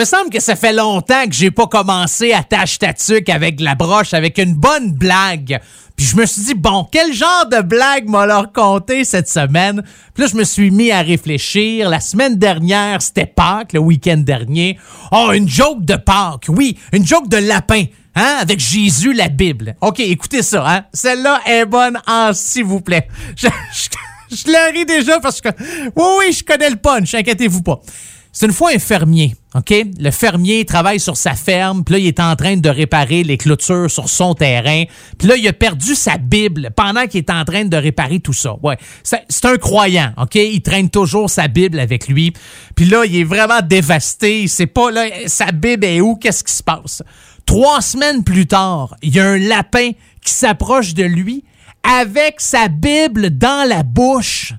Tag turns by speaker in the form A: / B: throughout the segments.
A: me semble que ça fait longtemps que j'ai pas commencé à tâche tatuc avec la broche, avec une bonne blague. Puis je me suis dit, bon, quel genre de blague m'a leur conté cette semaine? Puis là, je me suis mis à réfléchir. La semaine dernière, c'était Pâques, le week-end dernier. Oh, une joke de Pâques, oui, une joke de lapin. Hein, avec Jésus, la Bible. OK, écoutez ça, hein. Celle-là est bonne en s'il vous plaît. Je, je, je la ris déjà parce que... Oui, oui, je connais le punch, inquiétez-vous pas. C'est une fois un fermier, OK? Le fermier travaille sur sa ferme, puis là, il est en train de réparer les clôtures sur son terrain. Puis là, il a perdu sa Bible pendant qu'il est en train de réparer tout ça. Ouais, c'est un croyant, OK? Il traîne toujours sa Bible avec lui. Puis là, il est vraiment dévasté. Il sait pas, là, sa Bible est où? Qu'est-ce qui se passe? Trois semaines plus tard, il y a un lapin qui s'approche de lui avec sa Bible dans la bouche.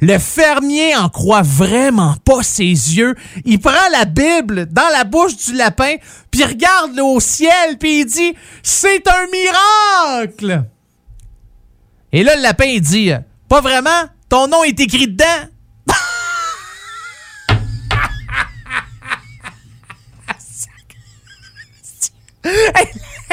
A: Le fermier en croit vraiment pas ses yeux. Il prend la Bible dans la bouche du lapin, puis regarde au ciel, puis il dit C'est un miracle. Et là, le lapin, il dit Pas vraiment, ton nom est écrit dedans.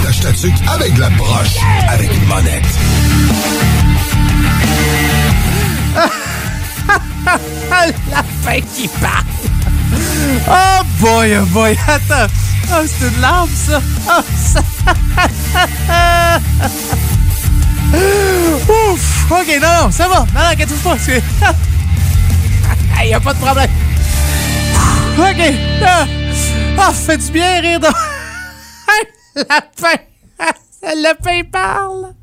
B: Attache ta tuque avec la broche, avec une monette.
A: la fin qui parle. Oh boy, oh boy, attends. Oh, c'est une larme, ça. Oh, ça... Ouf! Ok, non, non, ça va. Non, non, inquiète pas. Il a pas de problème. OK. Ah, oh, fait du bien rire de... la fin. Le lapin parle.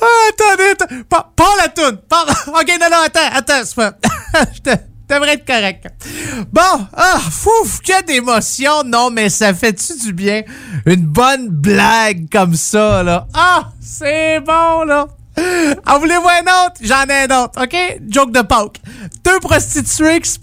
A: Ah, attendez, attendez. Pas, la toune. OK, non, non, attends, attends. Pas... Je devrais être correct. Bon, ah, fouf, que d'émotion. Non, mais ça fait-tu du bien? Une bonne blague comme ça, là. Ah, c'est bon, là. En voulez-vous un autre? J'en ai un autre, OK? Joke de poke. Deux prostituées qui se...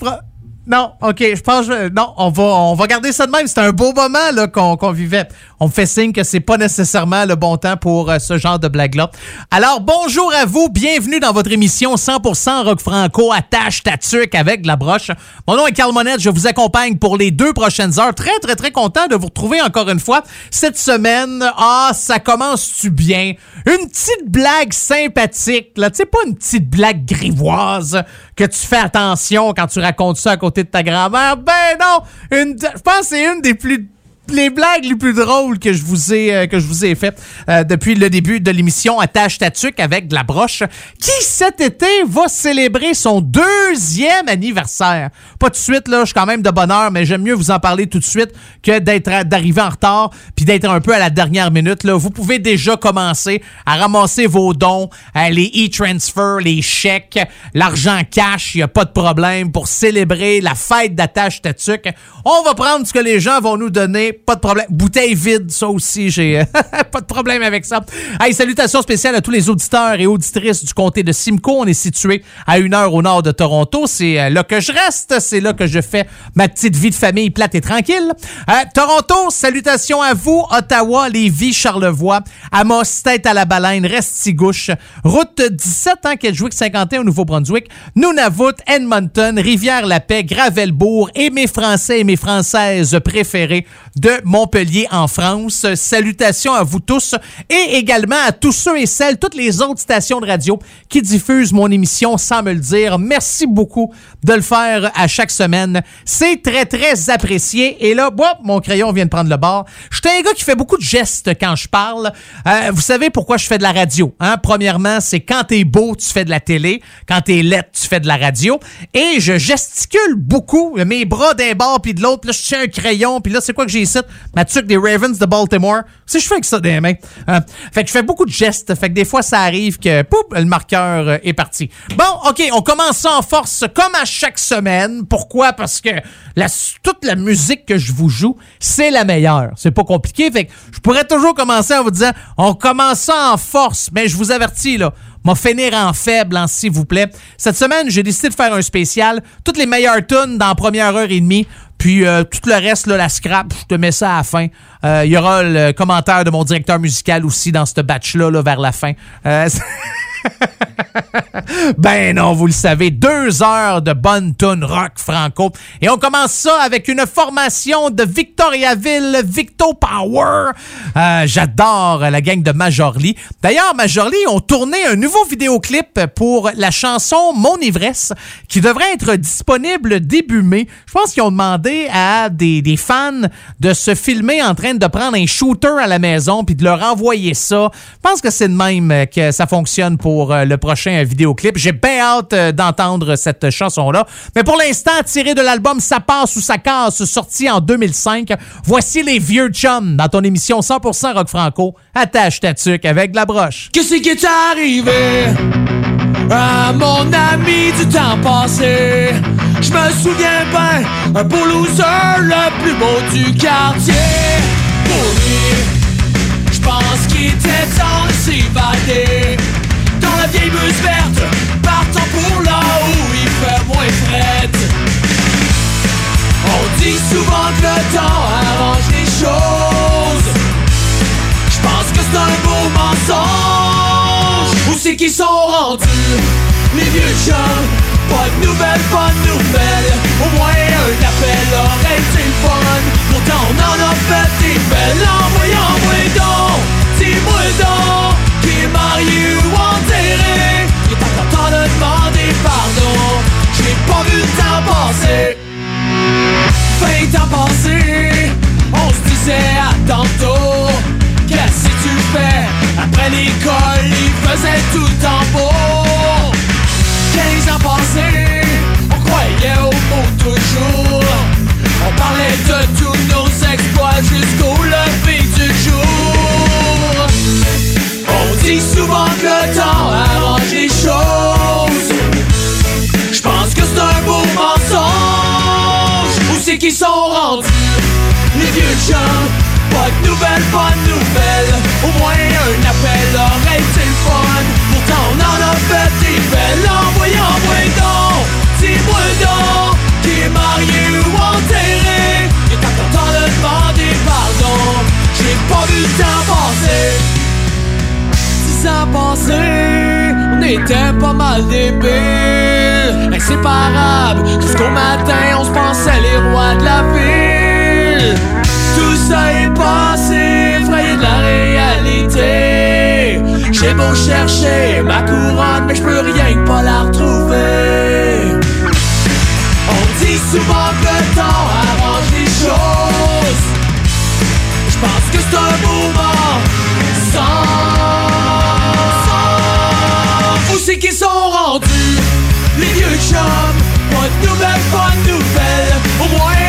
A: Non, OK, je pense non, on va on va garder ça de même, c'est un beau moment là qu'on vivait. On fait signe que c'est pas nécessairement le bon temps pour euh, ce genre de blague là. Alors bonjour à vous, bienvenue dans votre émission 100% rock franco attache tatuc avec la broche. Mon nom est Carl Monette, je vous accompagne pour les deux prochaines heures. Très très très content de vous retrouver encore une fois cette semaine. Ah, ça commence-tu bien? Une petite blague sympathique là, tu sais pas une petite blague grivoise que tu fais attention quand tu racontes ça à côté de ta grand-mère? Ben non! Une, je pense que c'est une des plus les blagues les plus drôles que je vous ai euh, que je vous ai faites euh, depuis le début de l'émission Attache Tatuc avec de la broche qui cet été va célébrer son deuxième anniversaire. Pas tout de suite là, je suis quand même de bonheur mais j'aime mieux vous en parler tout de suite que d'être d'arriver en retard puis d'être un peu à la dernière minute là. Vous pouvez déjà commencer à ramasser vos dons, euh, les e-transfers, les chèques, l'argent cash, il y a pas de problème pour célébrer la fête d'Attache Tatuc. On va prendre ce que les gens vont nous donner pas de problème. Bouteille vide, ça aussi, j'ai pas de problème avec ça. Hey, salutations spéciales à tous les auditeurs et auditrices du comté de Simcoe. On est situé à une heure au nord de Toronto. C'est euh, là que je reste. C'est là que je fais ma petite vie de famille plate et tranquille. Euh, Toronto, salutations à vous. Ottawa, Lévis, Charlevoix, Amos, Tête à la Baleine, Restigouche, Route 17, hein, Kedgewick 51 au Nouveau-Brunswick, Nunavut, Edmonton, Rivière-la-Paix, Gravelbourg et mes Français et mes Françaises préférés de Montpellier en France. Salutations à vous tous et également à tous ceux et celles, toutes les autres stations de radio qui diffusent mon émission sans me le dire. Merci beaucoup de le faire à chaque semaine. C'est très, très apprécié. Et là, bon, mon crayon vient de prendre le bord. Je suis un gars qui fait beaucoup de gestes quand je parle. Euh, vous savez pourquoi je fais de la radio. Hein? Premièrement, c'est quand t'es beau, tu fais de la télé. Quand t'es laid, tu fais de la radio. Et je gesticule beaucoup. Mes bras d'un bord puis de l'autre. Là, je tiens un crayon. Puis là, c'est quoi que j'ai site, des Ravens de Baltimore. Si je fais avec ça des mains. Euh, fait que je fais beaucoup de gestes. Fait que des fois, ça arrive que le marqueur euh, est parti. Bon, OK, on commence en force comme à chaque semaine. Pourquoi? Parce que toute la musique que je vous joue, c'est la meilleure. C'est pas compliqué. Fait que je pourrais toujours commencer en vous disant, on commence en force. Mais je vous avertis, là, m'a finir en faible, hein, s'il vous plaît. Cette semaine, j'ai décidé de faire un spécial. Toutes les meilleures tunes dans la première heure et demie. Puis euh, tout le reste, là, la scrap, je te mets ça à la fin. Euh, Il y aura le commentaire de mon directeur musical aussi dans ce batch-là là, vers la fin. Ben non, vous le savez, deux heures de bonne tune rock franco. Et on commence ça avec une formation de Victoriaville, Victo Power. Euh, J'adore la gang de Majorly. D'ailleurs, Majorly ont tourné un nouveau vidéoclip pour la chanson Mon ivresse qui devrait être disponible début mai. Je pense qu'ils ont demandé à des, des fans de se filmer en train de prendre un shooter à la maison puis de leur envoyer ça. Je pense que c'est de même que ça fonctionne pour euh, le prochain vidéoclip. J'ai bien hâte euh, d'entendre cette chanson-là. Mais pour l'instant, tiré de l'album Ça passe ou ça casse, sorti en 2005, voici les vieux chums dans ton émission 100% rock franco. Attache ta tuque avec de la broche.
C: Qu'est-ce qui est arrivé à mon ami du temps passé? Je me souviens bien, un beau loser, le plus beau du quartier. Pour lui, je pense qu'il était temps de la vieille bus verte, partant pour là où il fait moins fret. On dit souvent que le temps arrange les choses. Je pense que c'est un beau mensonge. Où c'est qu'ils sont rendus, les vieux chums? Pas de nouvelles, pas de nouvelles. Au moins un appel aurait été fun. Pourtant on en a fait des belles. Envoyez, envoyez donc, dis-moi donc, qui est Il est temps de demander pardon. J'ai pas vu le temps passer. Vingt ans passés, on se disait à tantôt. Qu'est-ce que tu fais? Après l'école, il faisait tout le temps beau. 15 ans passés, on croyait au mot toujours. On parlait de tous nos exploits jusqu'au lever du jour. Dit souvent que le temps arrange les choses. Je pense que c'est un beau mensonge. Où c'est qu'ils sont rendus? Les vieux chums, pas de nouvelles, pas de nouvelles. Au moins un appel aurait été. Pourtant on en a fait des belles. Dix ans passés, on était pas mal débiles, inséparables. Jusqu'au matin, on se pensait les rois de la ville. Tout ça est passé, effrayé de la réalité. J'ai beau chercher ma couronne, mais je peux rien que pas la retrouver. On dit souvent que le temps arrange les choses. Je pense que c'est un c'est qu'ils sont rendus? Les vieux chums, pas de nouvelles, pas de nouvelles. Au moins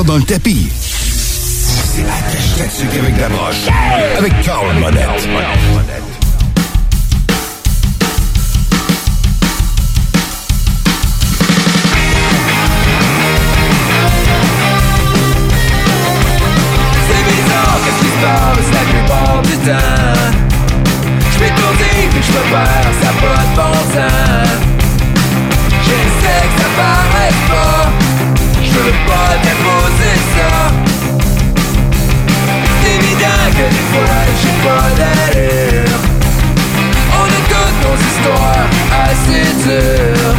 B: dans le tapis. C'est la tatuc avec la broche. Avec Carl Monette.
D: Je m'étourdis puis je me perds, ça pas de bon J'essaie que ça paraisse pas Je veux pas déposer ça. C'est évident que des fois j'ai pas d'allure. On a toutes nos histoires assez dures.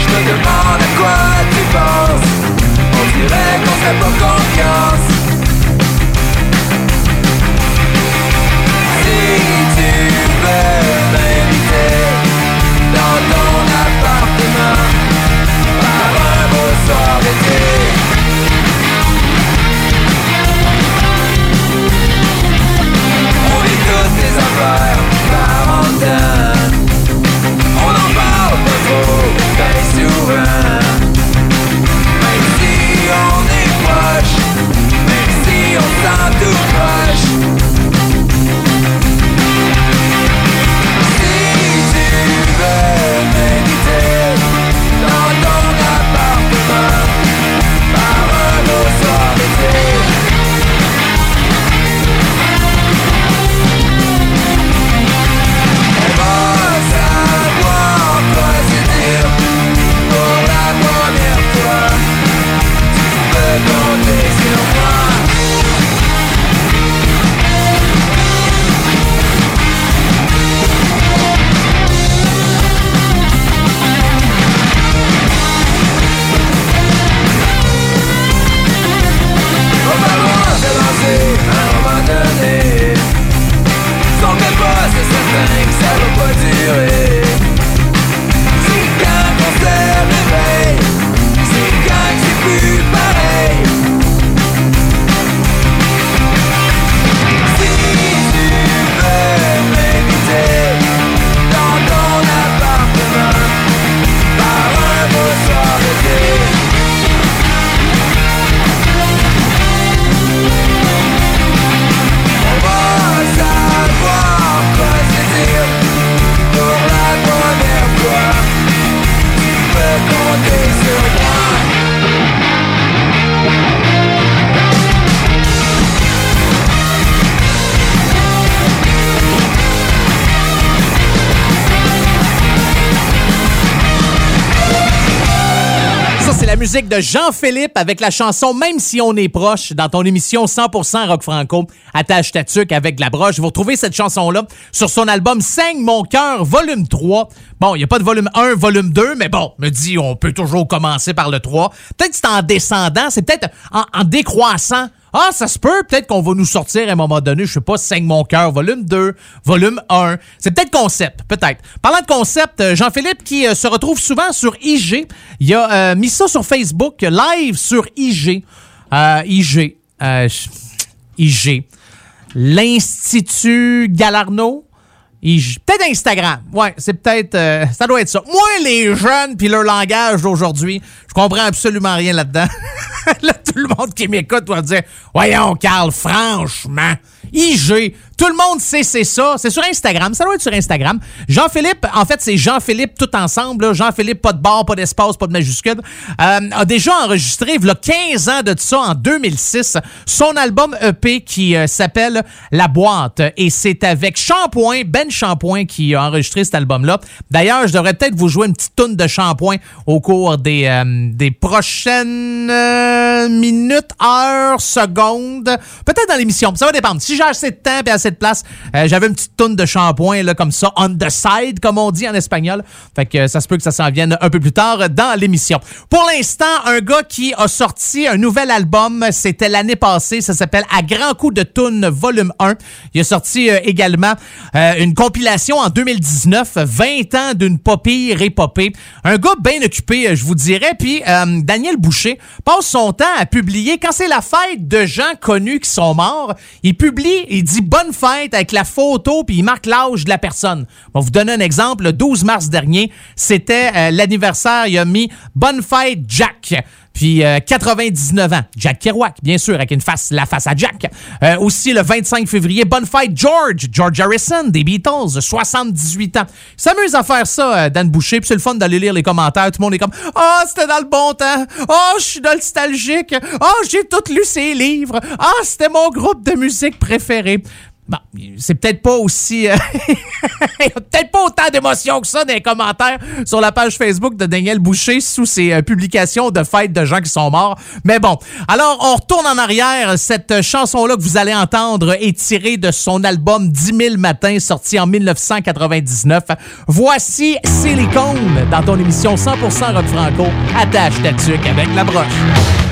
D: Je me demande à quoi tu penses. On dirait qu'on serait souvent. Même si on est proche, même si on s'en tout proche.
A: De Jean-Philippe avec la chanson Même si on est proche dans ton émission 100% rock franco. Attache ta tuque avec la broche. Vous retrouvez cette chanson-là sur son album Saigne mon cœur, volume 3. Bon, il n'y a pas de volume 1, volume 2, mais bon, me dit, on peut toujours commencer par le 3. Peut-être que c'est en descendant, c'est peut-être en décroissant. Ah, ça se peut, peut-être qu'on va nous sortir à un moment donné, je sais pas, Saigne mon cœur, volume 2, volume 1. C'est peut-être concept, peut-être. Parlant de concept, euh, Jean-Philippe qui euh, se retrouve souvent sur IG, il a euh, mis ça sur Facebook, live sur IG. Euh, IG. euh, IG. L'Institut Galarno. Peut-être Instagram. Ouais, c'est peut-être. euh, ça doit être ça. Moi, les jeunes puis leur langage d'aujourd'hui, je comprends absolument rien là-dedans. là, tout le monde qui m'écoute doit dire Voyons, Carl, franchement. IG. Tout le monde sait c'est ça. C'est sur Instagram. Ça doit être sur Instagram. Jean-Philippe, en fait, c'est Jean-Philippe tout ensemble. Jean-Philippe, pas de barre, pas d'espace, pas de majuscule. euh, a déjà enregistré, il y a 15 ans de ça, en 2006, son album EP qui euh, s'appelle La Boîte. Et c'est avec Shampoing, Ben Shampoing, qui a enregistré cet album-là. D'ailleurs, je devrais peut-être vous jouer une petite toune de Shampoing au cours des, euh, des prochaines minutes, heures, secondes. Peut-être dans l'émission. Ça va dépendre. Si j'ai assez de temps et assez de place, euh, j'avais une petite toune de Shampoing, là, comme ça, on the side, comme on dit en espagnol. Fait que euh, ça se peut que ça s'en vienne un peu plus tard dans l'émission. Pour l'instant, un gars qui a sorti un nouvel album, c'était l'année passée, ça s'appelle À grand coup de toune volume 1. Il a sorti euh, également une compilation en 2019, 20 ans d'une pas pire épopée. Un gars bien occupé, je vous dirais. Puis Daniel Boucher passe son temps à publier, quand c'est la fête de gens connus qui sont morts, il publie, il dit bonne fête avec la photo, puis il marque l'âge de la personne. On vous donner un exemple. Le 12 mars dernier, c'était euh, l'anniversaire, il a mis bonne fête Jack. Puis 99 ans, Jack Kerouac, bien sûr, avec une face, la face à Jack. aussi le 25 février, Bonne fête George, George Harrison, des Beatles, 78 ans. S'amuse à faire ça, Dan Boucher, puis c'est le fun d'aller lire les commentaires. Tout le monde est comme « Oh, c'était dans le bon temps! Oh, je suis nostalgique! Oh, j'ai tout lu ces livres! Ah, oh, c'était mon groupe de musique préféré! » Bon, c'est peut-être pas aussi. Euh, peut-être pas autant d'émotions que ça dans les commentaires sur la page Facebook de Daniel Boucher sous ses euh, publications de fêtes de gens qui sont morts. Mais bon, alors on retourne en arrière. Cette chanson-là que vous allez entendre est tirée de son album 10 000 matins sorti en 1999. Voici Silicone dans ton émission 100% rock franco. Attache ta tuque avec la broche.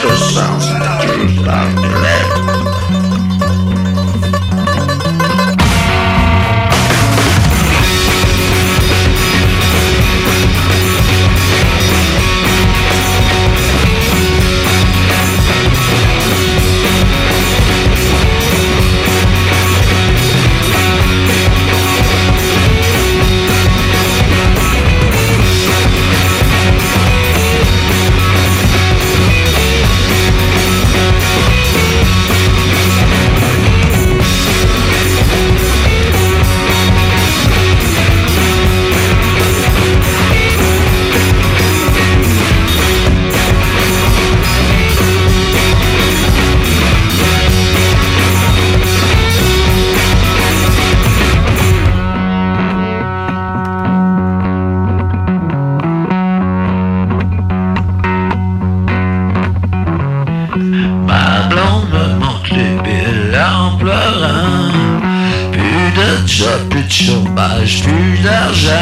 A: De poche, plus d'argent.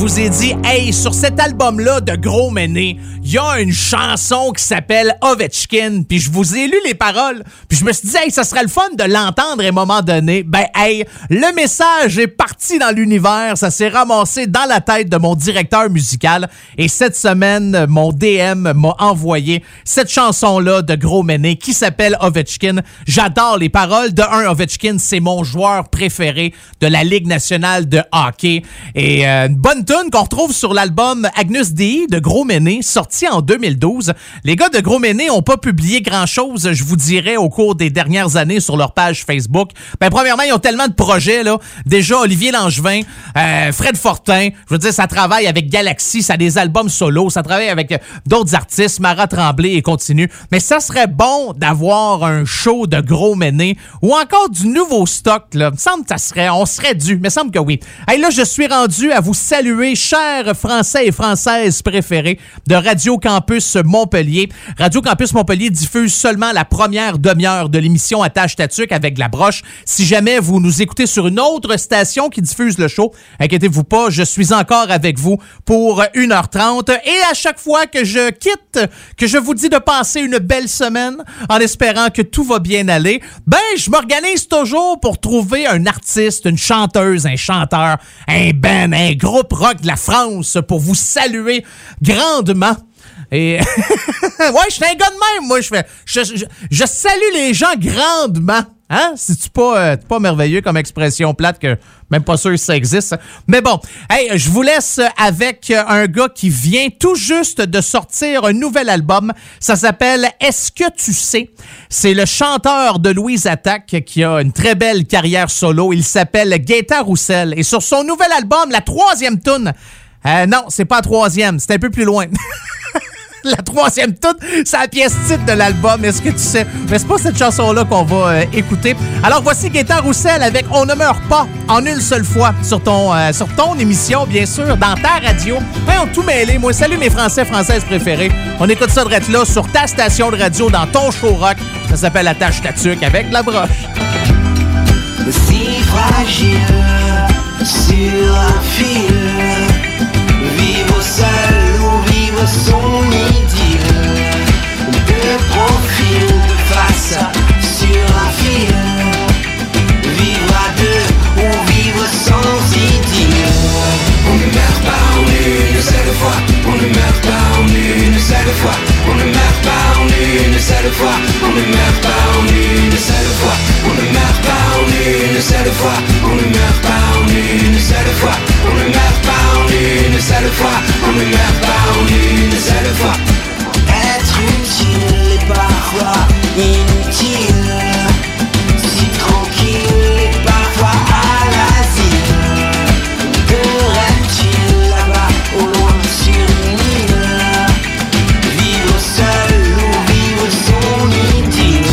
A: Vous ai dit, hey, sur cet album-là de Gros Méné, il y a une chanson qui s'appelle Ovechkin, puis je vous ai lu les paroles, puis je me suis dit, hey, ça serait le fun de l'entendre à un moment donné. Ben, hey, le message est dans l'univers, ça s'est ramassé dans la tête de mon directeur musical, et cette semaine, mon DM m'a envoyé cette chanson-là de Gros Méné qui s'appelle Ovechkin. J'adore les paroles. De un, Ovechkin, c'est mon joueur préféré de la Ligue nationale de hockey. Et euh, une bonne tune qu'on retrouve sur l'album Agnus Dei de Gros Méné, sorti en 2012. Les gars de Gros Méné n'ont pas publié grand-chose, je vous dirais, au cours des dernières années sur leur page Facebook. Ben, premièrement, ils ont tellement de projets, là. Déjà, Olivier Euh, Fred Fortin, je veux dire, ça travaille avec Galaxy, ça a des albums solo, ça travaille avec euh, d'autres artistes, Mara Tremblay et continue. Mais ça serait bon d'avoir un show de Gros Méné ou encore du nouveau stock, là. Il me semble ça serait, on serait dû. Il me semble que oui. Hey, là, je suis rendu à vous saluer, chers Français et Françaises préférés de Radio Campus Montpellier. Radio Campus Montpellier diffuse seulement la première demi-heure de l'émission Attache Tatuc avec la broche. Si jamais vous nous écoutez sur une autre station qui diffuse le show, inquiétez-vous pas, je suis encore avec vous pour 1h30. Et à chaque fois que je quitte, que je vous dis de passer une belle semaine en espérant que tout va bien aller, ben, je m'organise toujours pour trouver un artiste, une chanteuse, un chanteur, un band, un groupe rock de la France pour vous saluer grandement. Et ouais, je fais un gars de même, moi. Je fais, je, salue les gens grandement. Hein? C'est-tu pas, euh, pas merveilleux comme expression plate que même pas sûr que ça existe. Mais bon, hey, je vous laisse avec un gars qui vient tout juste de sortir un nouvel album. Ça s'appelle Est-ce que tu sais? C'est le chanteur de Louise Attaque qui a une très belle carrière solo. Il s'appelle Gaëtan Roussel. Et sur son nouvel album, la troisième tune, euh, non, c'est pas la troisième, c'est un peu plus loin. la troisième toute, c'est la pièce titre de l'album. Est-ce que tu sais? Mais c'est pas cette chanson-là qu'on va euh, écouter. Alors voici Gaëtan Roussel avec On ne meurt pas en une seule fois sur ton, euh, sur ton émission, bien sûr, dans ta radio. on tout mêlé. Moi, salut mes Français, Françaises préférés. On écoute ça de là sur ta station de radio, dans ton show rock. Ça s'appelle La Tâche Tatuc avec la broche.
E: Si fragile sur un fil, vivre seul ou vivre son un fil. Vivre à deux ou vivre sans idylle. On ne meurt pas en une seule fois, on ne meurt pas en une seule fois, on ne meurt une seule fois, on ne meurt pas en une seule fois, on ne meurt pas en une seule fois, on ne meurt pas en une seule fois, on ne meurt pas en une seule fois, on ne meurt pas en une seule fois. Être utile et parfois si tranquille parfois à Que vie Qu'aurais-tu là-bas au loin sur l'île Vivre seul ou vivre son île?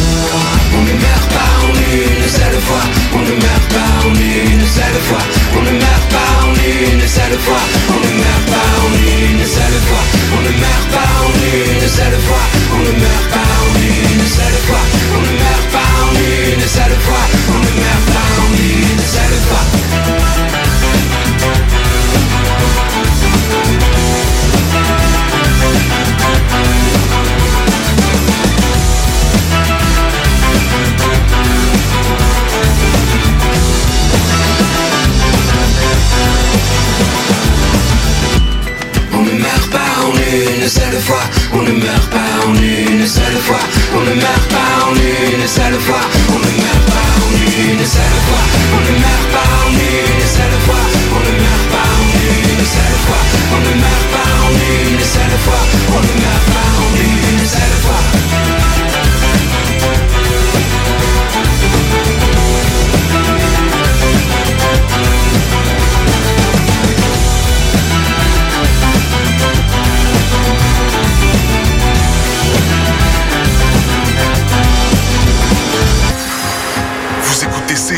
E: On ne meurt pas en une seule fois. On ne meurt pas en une seule fois. On ne meurt pas en une seule fois. On ne meurt pas en une seule fois. On ne meurt pas en une seule on the meurt pas, on est une seule fois, on ne meurt pas, une seule fois. Une seule fois, on ne meurt pas en une seule fois, on ne meurt pas en une seule fois, on ne meurt pas en une seule fois, on ne meurt pas en une seule fois, on ne meurt pas en une seule fois, on ne meurt pas en une seule fois, on ne meurt pas en une seule fois.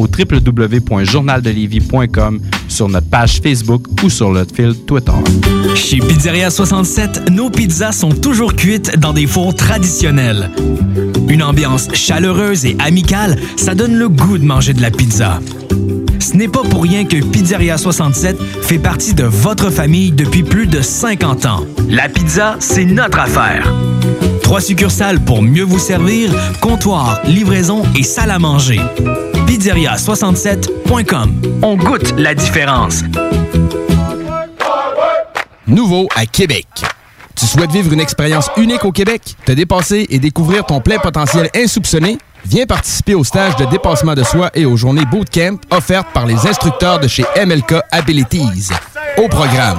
F: au www.journaldelévis.com, sur notre page Facebook ou sur notre fil Twitter.
G: Chez Pizzeria 67, nos pizzas sont toujours cuites dans des fours traditionnels. Une ambiance chaleureuse et amicale, ça donne le goût de manger de la pizza. Ce n'est pas pour rien que Pizzeria 67 fait partie de votre famille depuis plus de 50 ans. La pizza, c'est notre affaire. Trois succursales pour mieux vous servir, comptoir, livraison et salle à manger. Pizzeria67.com. On goûte la différence.
H: Nouveau à Québec. Tu souhaites vivre une expérience unique au Québec, te dépasser et découvrir ton plein potentiel insoupçonné? Viens participer au stage de dépassement de soi et aux journées bootcamp offertes par les instructeurs de chez MLK Abilities. Au programme,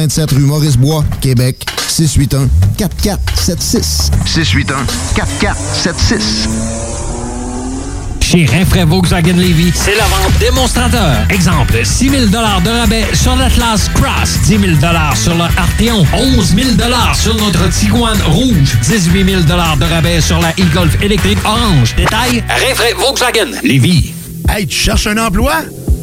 I: 527 rue Maurice-Bois, Québec, 681 4476. 681 4476.
J: Chez Rinfraie Volkswagen Levy, c'est la vente démonstrateur. Exemple, 6 000 de rabais sur l'Atlas Cross, 10 000 sur le Arteon, 11 000 sur notre Tiguan Rouge, 18 000 de rabais sur la e-Golf électrique orange. Détail, Rinfraie Volkswagen Levy.
K: Hey, tu cherches un emploi?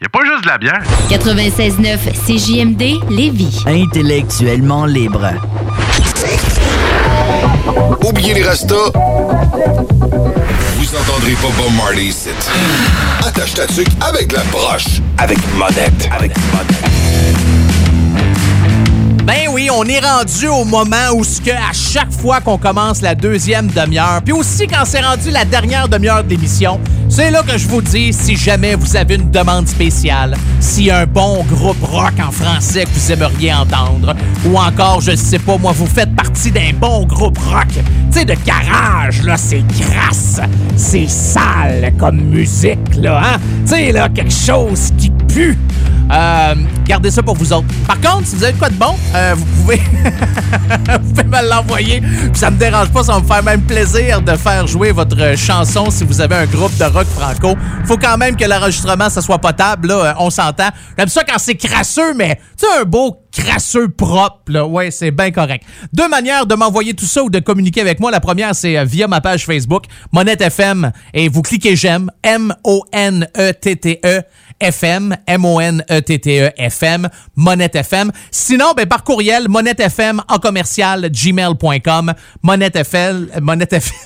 L: y a pas juste de la bière.
M: 96.9 CJMD Lévis.
N: Intellectuellement libre.
B: Oubliez les restos. Vous entendrez pas Bob Marley ici. Attache ta tuque avec la broche. Avec monette. Avec monette.
A: Ben oui, on est rendu au moment où ce que à chaque fois qu'on commence la deuxième demi-heure, puis aussi quand c'est rendu la dernière demi-heure de l'émission, c'est là que je vous dis si jamais vous avez une demande spéciale, a un bon groupe rock en français que vous aimeriez entendre, ou encore, je sais pas, moi, vous faites partie d'un bon groupe rock, tu sais, de garage, là, c'est grasse, c'est sale comme musique, là, hein? Tu sais, là, quelque chose qui pue. Euh, gardez ça pour vous autres. Par contre, si vous avez quoi de bon, euh, vous vous pouvez me l'envoyer. Ça me dérange pas, ça va me faire même plaisir de faire jouer votre chanson si vous avez un groupe de rock franco. Faut quand même que l'enregistrement ça soit potable, là, euh, on s'entend. J'aime ça quand c'est crasseux, mais tu un beau crasseux propre, là. Ouais, c'est bien correct. Deux manières de m'envoyer tout ça ou de communiquer avec moi. La première, c'est euh, via ma page Facebook, Monette FM, et vous cliquez j'aime, M-O-N-E-T-T-E. FM, M-O-N-E-T-T-E, FM, Monette FM. Sinon, ben, par courriel, monettefm en commercial, gmail.com, Monette FM, Monette FM.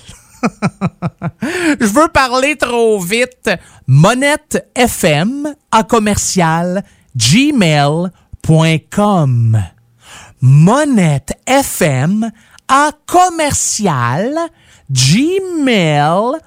A: Je veux parler trop vite. Monette FM en commercial, gmail.com. Monette FM en commercial, gmail.com.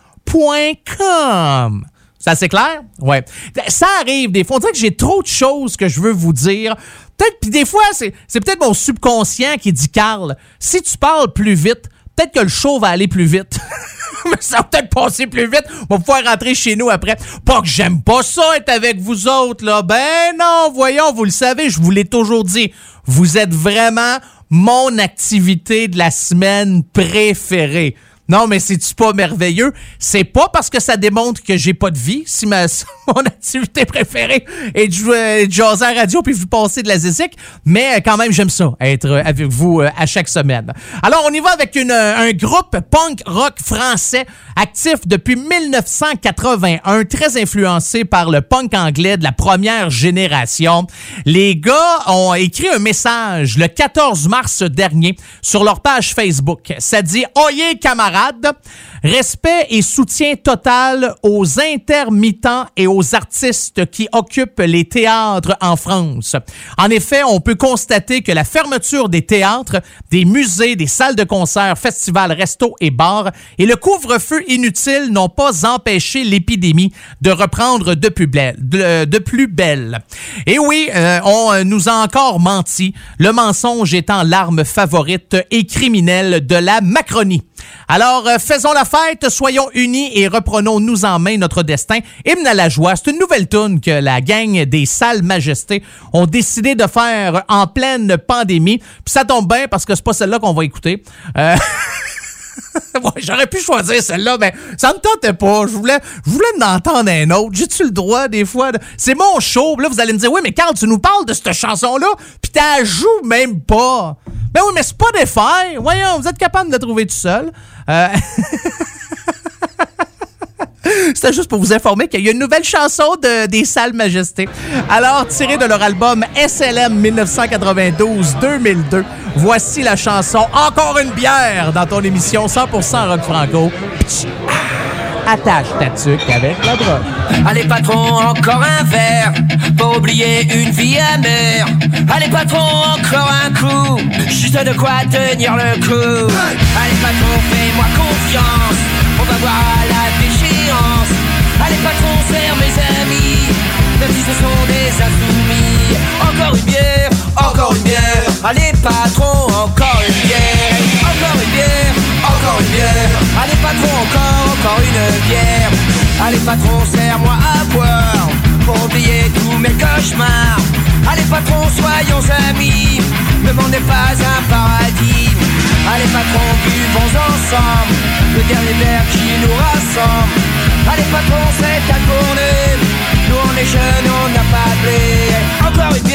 A: Ça, c'est clair? Ouais. Ça arrive des fois. On dirait que j'ai trop de choses que je veux vous dire. Peut-être, puis des fois, c'est, c'est peut-être mon subconscient qui dit, Carl, si tu parles plus vite, peut-être que le show va aller plus vite. Mais ça va peut-être passer plus vite. On va pouvoir rentrer chez nous après. Pas que j'aime pas ça être avec vous autres, là. Ben non, voyons, vous le savez, je vous l'ai toujours dit. Vous êtes vraiment mon activité de la semaine préférée. Non, mais c'est-tu pas merveilleux? C'est pas parce que ça démontre que j'ai pas de vie, si mon activité préférée est de jouer jaser à la radio puis vous passer de la zézique, mais euh, quand même, j'aime ça, être euh, avec vous euh, à chaque semaine. Alors, on y va avec un groupe punk rock français actif depuis 1981, très influencé par le punk anglais de la première génération. Les gars ont écrit un message le 14 mars dernier sur leur page Facebook. Ça dit « Oyez, camarades! Respect et soutien total aux intermittents et aux artistes qui occupent les théâtres en France. En effet, on peut constater que la fermeture des théâtres, des musées, des salles de concert, festivals, restos et bars et le couvre-feu inutile n'ont pas empêché l'épidémie de reprendre de plus belle. Et oui, euh, on nous a encore menti, le mensonge étant l'arme favorite et criminelle de la Macronie. Alors, euh, faisons la fête, soyons unis et reprenons-nous en main notre destin. Hymne à la joie, c'est une nouvelle tune que la gang des Salles Majestés ont décidé de faire en pleine pandémie. Puis ça tombe bien parce que c'est pas celle-là qu'on va écouter. Euh, J'aurais pu choisir celle-là, mais ça me tentait pas. Je voulais, je voulais en un autre. J'ai-tu le droit, des fois? de- C'est mon show. Là, vous allez me dire, oui, mais Carl, tu nous parles de cette chanson-là, puis t'as joues même pas. Ben oui, mais c'est pas des failles. Voyons, vous êtes capable de la trouver tout seul. Euh, C'était juste pour vous informer qu'il y a une nouvelle chanson de, des Salles Majestés. Alors, tirée de leur album SLM 1992-2002, voici la chanson Encore une bière dans ton émission 100% rock franco. Ah, Attache ta tuque avec la drogue.
C: Allez patron, encore un verre. Pour oublier une vie amère. Allez patron, encore un coup. Juste de quoi tenir le coup. Allez patron, fais-moi confiance. On va voir à la déchéance Allez patron, serre mes amis Même si ce sont des insoumis. Encore une bière, encore une bière. Allez patron, encore une bière. Encore une bière, encore une bière. Allez patron, encore, encore une bière. Allez patron, serre-moi à boire Pour oublier tous mes cauchemars. Allez patron, soyons amis monde n'est pas un paradis. Allez patron, buvons ensemble Le dernier verre qui nous rassemble Allez patron, c'est ta tournée Nous on est jeunes, on n'a pas de blé. Encore une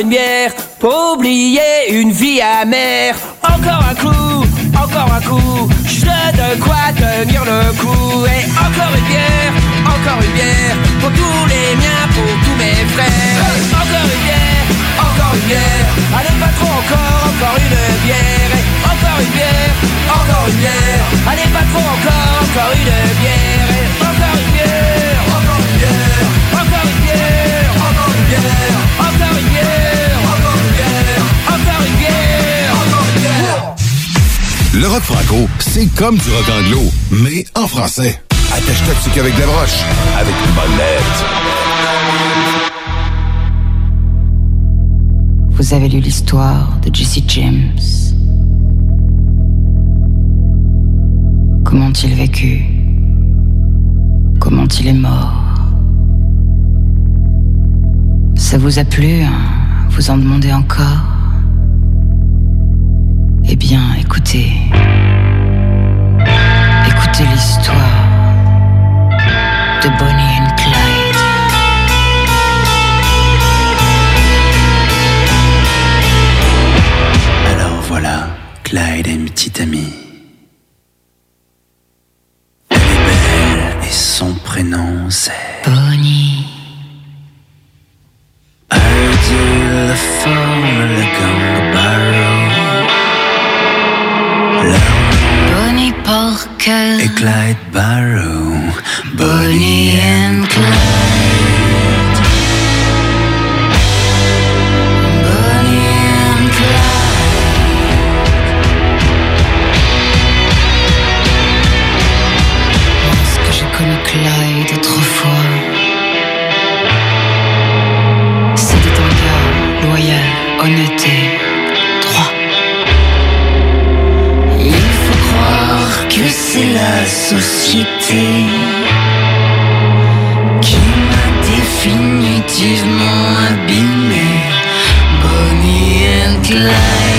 C: une bière, pour oublier une vie amère. Encore un coup, encore un coup, juste de quoi tenir le coup. Et encore une bière, encore une bière, pour tous les miens, pour tous mes frères. Encore une bière, encore une bière, allez patron, encore, encore une bière. Et encore une bière, encore une bière, allez patron, encore, encore une bière.
B: Le rock franco, c'est comme du rock anglo, mais en français. Attache-toi dessus qu'avec la broche, avec une bonne.
O: Vous avez lu l'histoire de Jesse James. Comment il vécu Comment il est mort Ça vous a plu hein Vous en demandez encore? Bien, écoutez. Écoutez l'histoire de Bonnie and Clyde.
P: Alors voilà, Clyde a une petite amie. Elle est belle et son prénom c'est
O: Bonnie.
P: I do the formula
O: Parker.
P: Et Clyde Barrow.
O: Bonnie and Clyde. Société qui m'a définitivement abîmé. Bonnie and Clyde.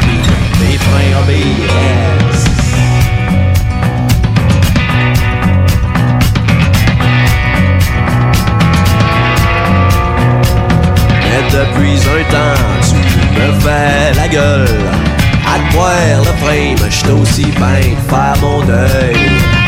Q: Pis tes freins obéissent. Mais depuis un temps, tu me fais la gueule. À te boire le frame, j'suis aussi bien faire mon deuil.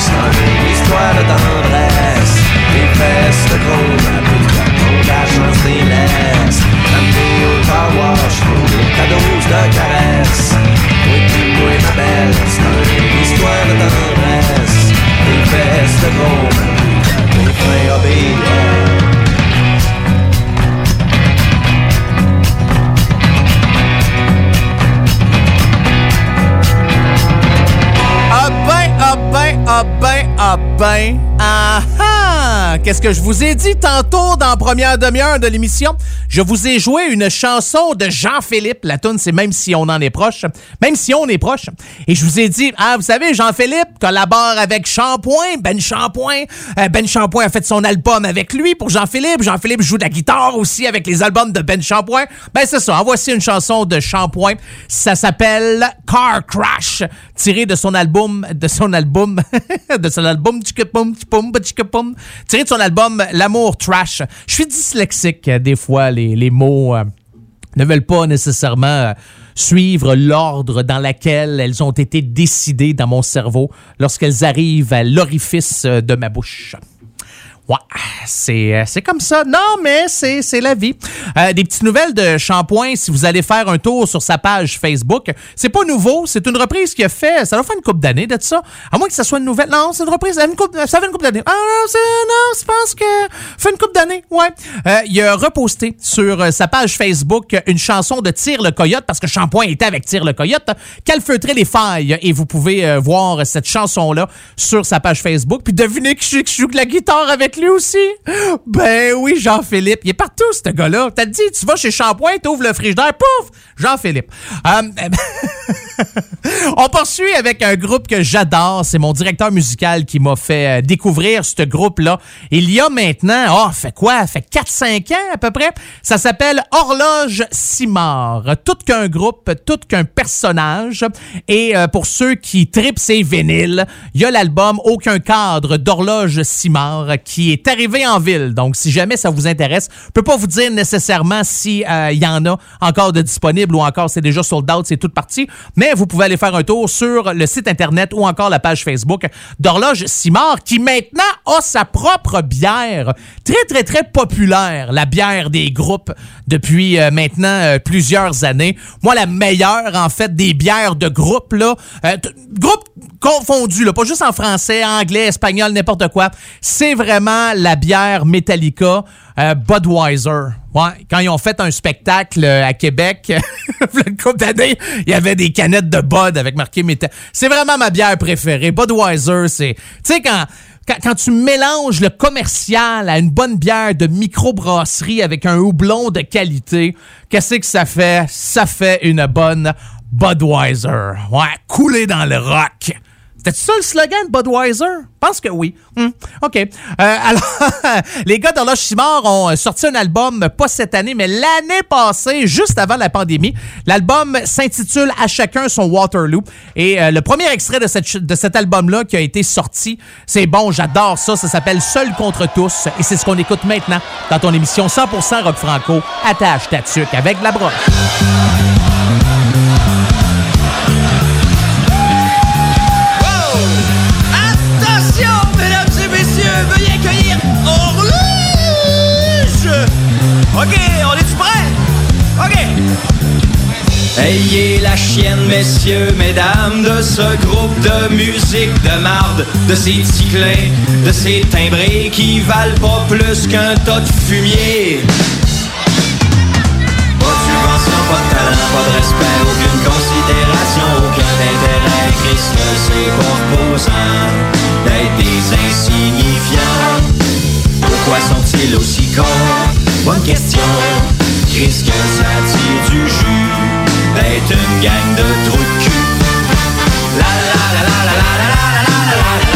Q: C'est une histoire de tendresse. Tes fesses gros, ma petite ton d'argent laisse. T'amener au car wash pour ta dose de caresse. Et puis moi ma belle, c'est une histoire de tendresse. Tes fesses de gros, ma petite ton frein
A: ah ben. Ah ah! Qu'est-ce que je vous ai dit tantôt dans la première demi-heure de l'émission? Je vous ai joué une chanson de Jean-Philippe. La tune, c'est même si on en est proche. Même si on est proche. Et je vous ai dit, ah, vous savez, Jean-Philippe collabore avec Shampoing, Ben Shampoing. Euh, ben Shampoing a fait son album avec lui pour Jean-Philippe. Jean-Philippe joue de la guitare aussi avec les albums de Ben Shampoing. Ben c'est ça. En voici une chanson de Shampoing. Ça s'appelle Car Crash, tiré de son album, de son album, de son album tiré de son album L'amour trash. Je suis dyslexique euh, des fois, les, les mots euh, ne veulent pas nécessairement euh, suivre l'ordre dans lequel elles ont été décidées dans mon cerveau lorsqu'elles arrivent à l'orifice euh, de ma bouche. Ouais, c'est euh, c'est comme ça. Non, mais c'est c'est la vie. Euh, des petites nouvelles de Shampoing, si vous allez faire un tour sur sa page Facebook. C'est pas nouveau, c'est une reprise qu'il a fait, ça doit faire une couple d'années de ça. À moins que ça soit une nouvelle. Non, c'est une reprise, ça fait une couple d'années. Ah non, non, je pense que fait une couple d'années, ouais. Euh, il a reposté sur sa page Facebook une chanson de Tire le Coyote, parce que Shampoing était avec Tire le Coyote, calfeutrer les failles. Et vous pouvez voir cette chanson-là sur sa page Facebook. Puis devinez que je, que je joue de la guitare avec lui aussi. Ben oui, Jean-Philippe. Il est partout, ce gars-là. T'as dit, tu vas chez Shampoing, t'ouvres le frigidaire, pouf! Jean-Philippe. Euh, on poursuit avec un groupe que j'adore. C'est mon directeur musical qui m'a fait euh, découvrir ce groupe-là. Il y a maintenant, oh, fait quoi? Fait 4-5 ans à peu près. Ça s'appelle Horloge Simard. Tout qu'un groupe, tout qu'un personnage. Et euh, pour ceux qui tripent ces vinyles, il y a l'album Aucun cadre d'Horloge Simard qui est arrivé en ville. Donc, si jamais ça vous intéresse, je peux pas vous dire nécessairement si euh, y en a encore de disponibles ou encore c'est déjà sold out, c'est toute partie. Mais vous pouvez aller faire un tour sur le site internet ou encore la page Facebook d'Horloge Simard qui maintenant a sa propre bière. Très, très, très populaire, la bière des groupes depuis euh, maintenant euh, plusieurs années. Moi, la meilleure, en fait, des bières de groupe, là, groupe confondu, là, pas juste en français, anglais, espagnol, n'importe quoi. C'est vraiment la bière Metallica euh, Budweiser. Ouais, quand ils ont fait un spectacle euh, à Québec, une couple d'années, il y avait des canettes de Bud avec marqué Metal. C'est vraiment ma bière préférée. Budweiser, c'est... Tu sais, quand, tu mélanges le commercial à une bonne bière de microbrasserie avec un houblon de qualité, qu'est-ce que ça fait? Ça fait une bonne Budweiser. Ouais, couler dans le rock. C'était ça le slogan de Budweiser? Je pense que oui. Hmm, OK. Euh, alors, les gars d'Horloge Simard ont euh, sorti un album, pas cette année, mais l'année passée, juste avant la pandémie. L'album s'intitule À chacun son Waterloo. Et euh, le premier extrait de, cet album-là qui a été sorti, c'est bon, j'adore ça. Ça s'appelle Seul contre tous. Et c'est ce qu'on écoute maintenant dans ton émission 100% Rock Franco. Attache ta tuque avec la broche.
R: Ayez la chienne, messieurs, mesdames, de ce groupe de musique de marde, de ces ticlins, de ces timbrés qui valent pas plus qu'un tas de fumier. Pas de subvention, pas de talent, pas de respect, aucune considération, aucun intérêt. Christ, c'est reposant d'être des insignifiants. Pourquoi sont-ils aussi cons? Bonne question. Christ, que ça tire du jus? D'être une gang de trous. La la la la la la la la la la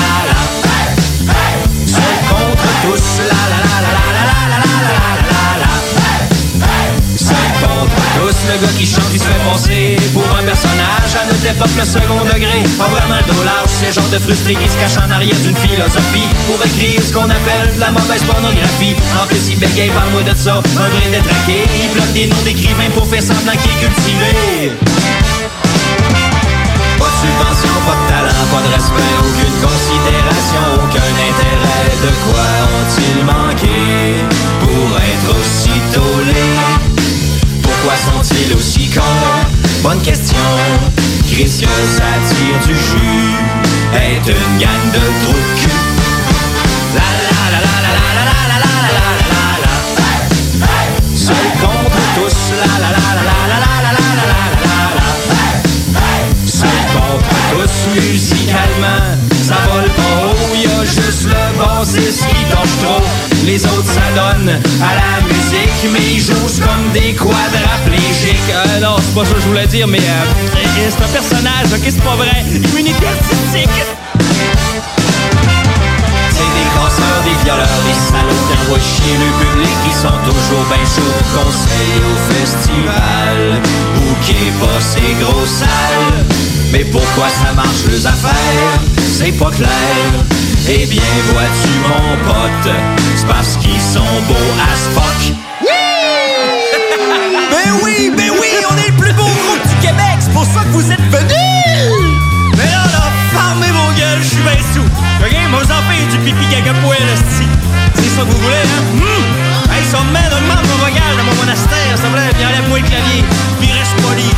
R: le gars qui chante, il se fait passer pour un personnage à notre époque, le second degré. Pas vraiment le dos large, c'est genre de frustré qui se cache en arrière d'une philosophie pour écrire ce qu'on appelle la mauvaise pornographie. En plus, il bégaye, parle-moi de ça, un vrai détraqué. Il bloque des noms d'écrivains pour faire semblant qu'il est cultivé. Pas de subvention, pas de talent, pas de respect, aucune considération, aucun intérêt. De quoi ont-ils manqué pour être aussi tolés? Pourquoi sont-ils aussi cons? Bonne question. Chris, que ça tire du jus. Est une gang de trous de. La la la la la la la la la la la la la contre tous. La la la la la la la la la la la la la. Contre tous. Ça vole pas haut, y a juste bassiste qui trop. Les autres s'adonnent à la musique, mais ils jouent comme des quadraplégiques. Euh, non, c'est pas ça que je voulais dire, mais euh, c'est un personnage, ok, c'est pas vrai. Immunité artistique. C'est des casseurs, des violeurs, des salauds qui envoient chier le public qui sont toujours bien chauds au conseil au festival. Bouquet pas ces gros salles. Mais pourquoi ça marche les affaires? C'est pas clair. Eh bien, vois-tu mon pote, c'est parce qu'ils sont beaux as fuck. Ben oui, ben oui, on est le plus beau groupe du Québec, c'est pour ça que vous êtes venus! Mais là, là, fermez vos gueules, je suis bien sous. Ok, moi, vous en faites du pipi caca poêle, esti. C'est ça que vous voulez, hein? Hum! Hey, ça me met un membre vocal dans mon monastère, s'il te plaît, puis enlève-moi le clavier, puis reste poli.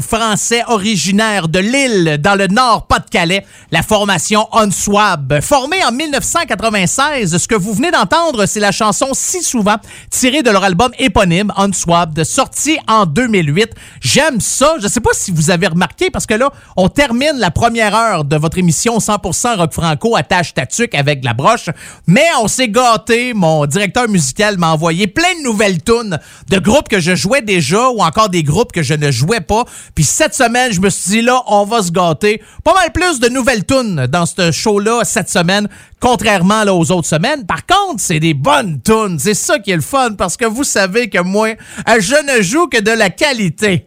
A: Français originaire de Lille, dans le nord Pas-de-Calais, la formation Unswab. Formée en 1996, ce que vous venez d'entendre, c'est la chanson Si souvent, tirée de leur album éponyme Unswab, sorti en 2008. J'aime ça. Je sais pas si vous avez remarqué, parce que là, on termine la première heure de votre émission 100% rock franco à tâche tatuc avec la broche, mais on s'est gâté. Mon directeur musical m'a envoyé plein de nouvelles tunes de groupes que je jouais déjà ou encore des groupes que je ne jouais pas. Puis cette semaine, je me suis dit là, on va se gâter. Pas mal plus de nouvelles tunes dans ce show-là cette semaine, contrairement là, aux autres semaines. Par contre, c'est des bonnes tunes. C'est ça qui est le fun parce que vous savez que moi, euh, je ne joue que de la qualité.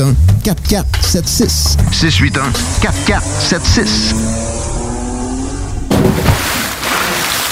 I: 4476. 681 4476.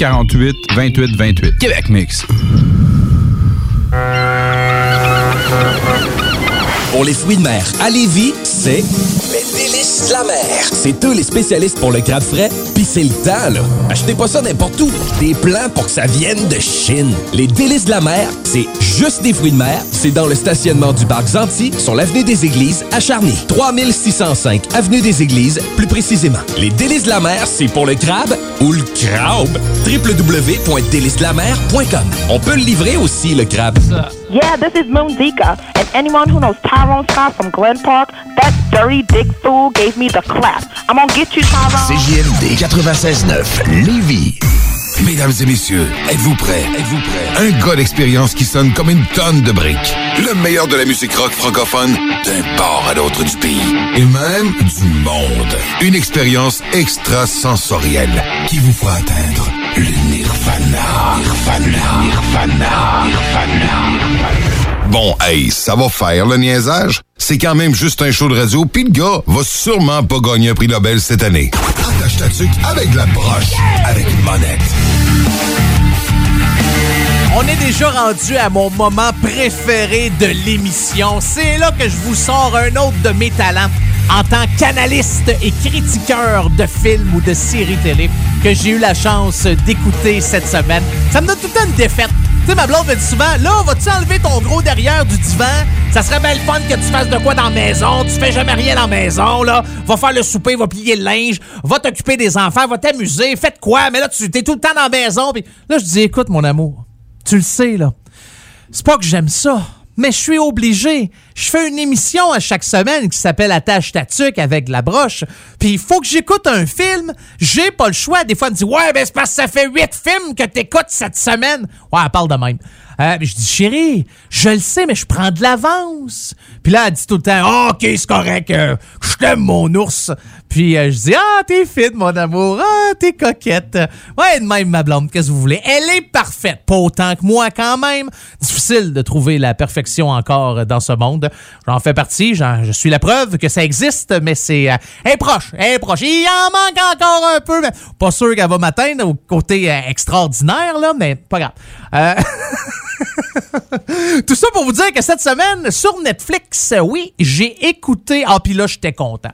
F: 648 28 28. Québec Mix.
S: Pour les fruits de mer à Lévis, c'est les délices de la mer. C'est eux les spécialistes pour le crabe frais, puis c'est le temps, là. Achetez pas ça n'importe où. Des plans pour que ça vienne de Chine. Les délices de la mer, c'est juste des fruits de mer. C'est dans le stationnement du parc Zanti, sur l'avenue des Églises, à Charny. 3605 avenue des Églises, plus précisément. Les délices de la mer, c'est pour le crabe ou le crabe. www.délicesdelamer.com. On peut le livrer aussi, le crabe.
T: Yeah, this is Moon Zika, and anyone who knows Tyrone Scott from Glen Park, that dirty dick fool gave me the clap. I'm gonna get you, Tyrone.
B: CJMD 96.9 Lévis. Mesdames et messieurs, êtes-vous prêts? Êtes-vous prêts? Un gars d'expérience qui sonne comme une tonne de briques. Le meilleur de la musique rock francophone d'un port à l'autre du pays. Et même du monde. Une expérience extrasensorielle qui vous fera atteindre le nirvana. Nirvana. Nirvana. Nirvana. Bon, hey, ça va faire le niaisage. C'est quand même juste un show de radio, puis le gars va sûrement pas gagner un prix Nobel cette année. Attache ta tuque avec la broche, avec une monette.
A: On est déjà rendu à mon moment préféré de l'émission. C'est là que je vous sors un autre de mes talents en tant qu'analyste et critiqueur de films ou de séries télé que j'ai eu la chance d'écouter cette semaine. Ça me donne tout le temps une défaite. Sais, ma blonde me dit souvent, là, vas-tu enlever ton gros derrière du divan? Ça serait bien le fun que tu fasses de quoi dans la maison. Tu fais jamais rien dans la maison, là. Va faire le souper, va plier le linge, va t'occuper des enfants, va t'amuser, faites quoi? Mais là, tu es tout le temps dans la maison. Puis là, je dis, écoute, mon amour, tu le sais, là. C'est pas que j'aime ça, mais je suis obligé. Je fais une émission à chaque semaine qui s'appelle Attache ta avec la broche. Puis il faut que j'écoute un film. J'ai pas le choix. Des fois, elle me dit Ouais, ben c'est parce que ça fait huit films que t'écoutes cette semaine. Ouais, parle de même. Euh, je dis, chérie, je le sais, mais je prends de l'avance. Puis là, elle dit tout le temps, Ah, OK, c'est correct, euh, je t'aime, mon ours. Puis euh, je dis, ah, t'es fit, mon amour, ah, t'es coquette. Ouais, de même, ma blonde, qu'est-ce que vous voulez? Elle est parfaite, pas autant que moi quand même. Difficile de trouver la perfection encore dans ce monde. J'en fais partie, je suis la preuve que ça existe, mais c'est... Euh, elle est proche, elle est proche. Il en manque encore un peu, pas sûr qu'elle va m'atteindre au côté euh, extraordinaire, là, mais pas grave. Tout ça pour vous dire que cette semaine, sur Netflix, oui, j'ai écouté. Ah, puis là, j'étais content.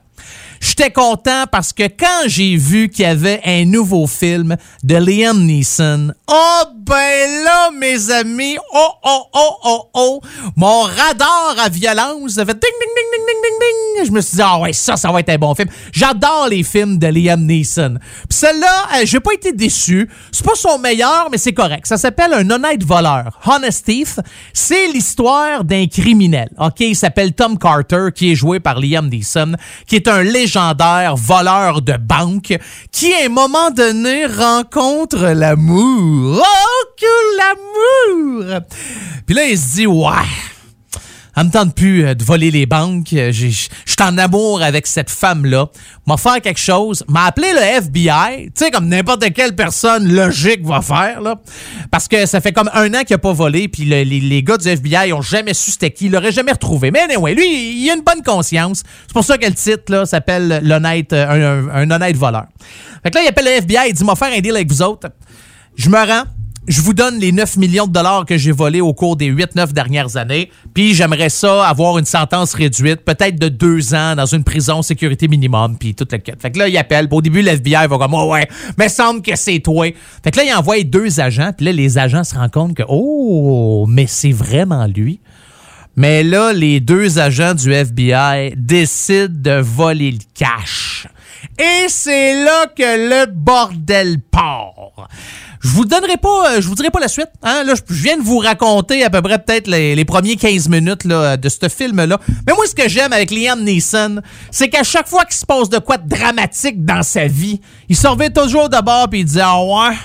A: J'étais content parce que quand j'ai vu qu'il y avait un nouveau film de Liam Neeson, oh ben là, mes amis, oh oh oh oh oh, mon radar à violence a fait ding ding ding ding ding ding ding. Je me suis dit ah ouais ça, ça va être un bon film. J'adore les films de Liam Neeson. Puis celle-là, euh, j'ai pas été déçu. C'est pas son meilleur, mais c'est correct. Ça s'appelle un honnête voleur, Honest Thief. C'est l'histoire d'un criminel. Ok, il s'appelle Tom Carter, qui est joué par Liam Neeson, qui est un légendaire voleur de banque, qui à un moment donné rencontre l'amour. Oh que l'amour! Puis là, il se dit ouais. Elle me tente plus euh, de voler les banques. Euh, Je suis en amour avec cette femme-là. M'a faire quelque chose. M'a appelé le FBI. Tu sais, comme n'importe quelle personne logique va faire, là. Parce que ça fait comme un an qu'il a pas volé. Puis le- les, gars du FBI ont jamais su c'était qui. Ils l'auraient jamais retrouvé. Mais anyway, lui, il a une bonne conscience. C'est pour ça que le titre, là, s'appelle l'honnête, euh, un honnête voleur. Fait que là, il appelle le FBI. Il dit, m'a faire un deal avec vous autres. Je me rends. Je vous donne les 9 millions de dollars que j'ai volés au cours des 8-9 dernières années. Puis j'aimerais ça avoir une sentence réduite, peut-être de deux ans dans une prison sécurité minimum, puis toute la quête. Fait que là, il appelle. Au début, l'FBI va comme, oh ouais, mais semble que c'est toi. Fait que là, il envoie deux agents. Puis là, les agents se rendent compte que, oh, mais c'est vraiment lui. Mais là, les deux agents du FBI décident de voler le cash. Et c'est là que le bordel part. Je vous donnerai pas, euh, je vous dirai pas la suite. Hein? Là, je viens de vous raconter à peu près peut-être les, premiers 15 minutes là, de ce film-là. Mais moi, ce que j'aime avec Liam Neeson, c'est qu'à chaque fois qu'il se passe de quoi de dramatique dans sa vie, il se revient toujours d'abord et il dit Ah ouais,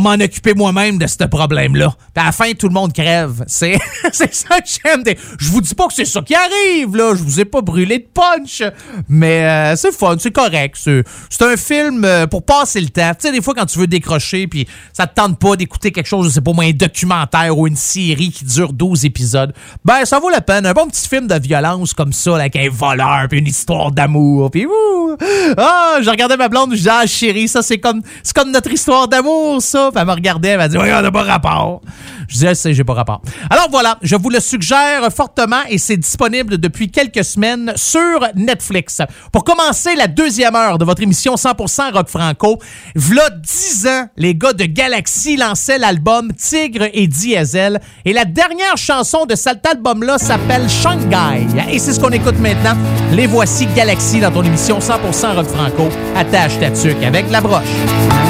A: moi m'en occuper moi-même de ce problème-là. À la fin, tout le monde crève. C'est c'est ça que j'aime. Je vous dis pas que c'est ça qui arrive, là. Je vous ai pas brûlé de punch. Mais euh, c'est fun, c'est correct. C'est c'est un film euh, pour passer le temps. Tu sais, des fois, quand tu veux décrocher, puis ça te tente pas d'écouter quelque chose, sais pas moi, un documentaire ou une série qui dure 12 épisodes, ben ça vaut la peine. Un bon petit film de violence comme ça, avec un voleur, puis une histoire d'amour, puis ouh! Ah, je regardais ma blonde, je disais, ah chérie, ça c'est comme, c'est comme notre histoire d'amour, ça. Elle me regardait, elle m'a dit, oui, on n'a pas rapport. Je disais, c'est, j'ai pas rapport. Alors voilà, je vous le suggère fortement et c'est disponible depuis quelques semaines sur Netflix. Pour commencer la deuxième heure de votre émission 100% Rock Franco, v'là 10 ans, les gars de Galaxy lançaient l'album Tigre et Diesel et la dernière chanson de cet album-là s'appelle Shanghai. Et c'est ce qu'on écoute maintenant. Les voici Galaxy dans ton émission 100% Rock Franco. Attache ta tuque avec la broche.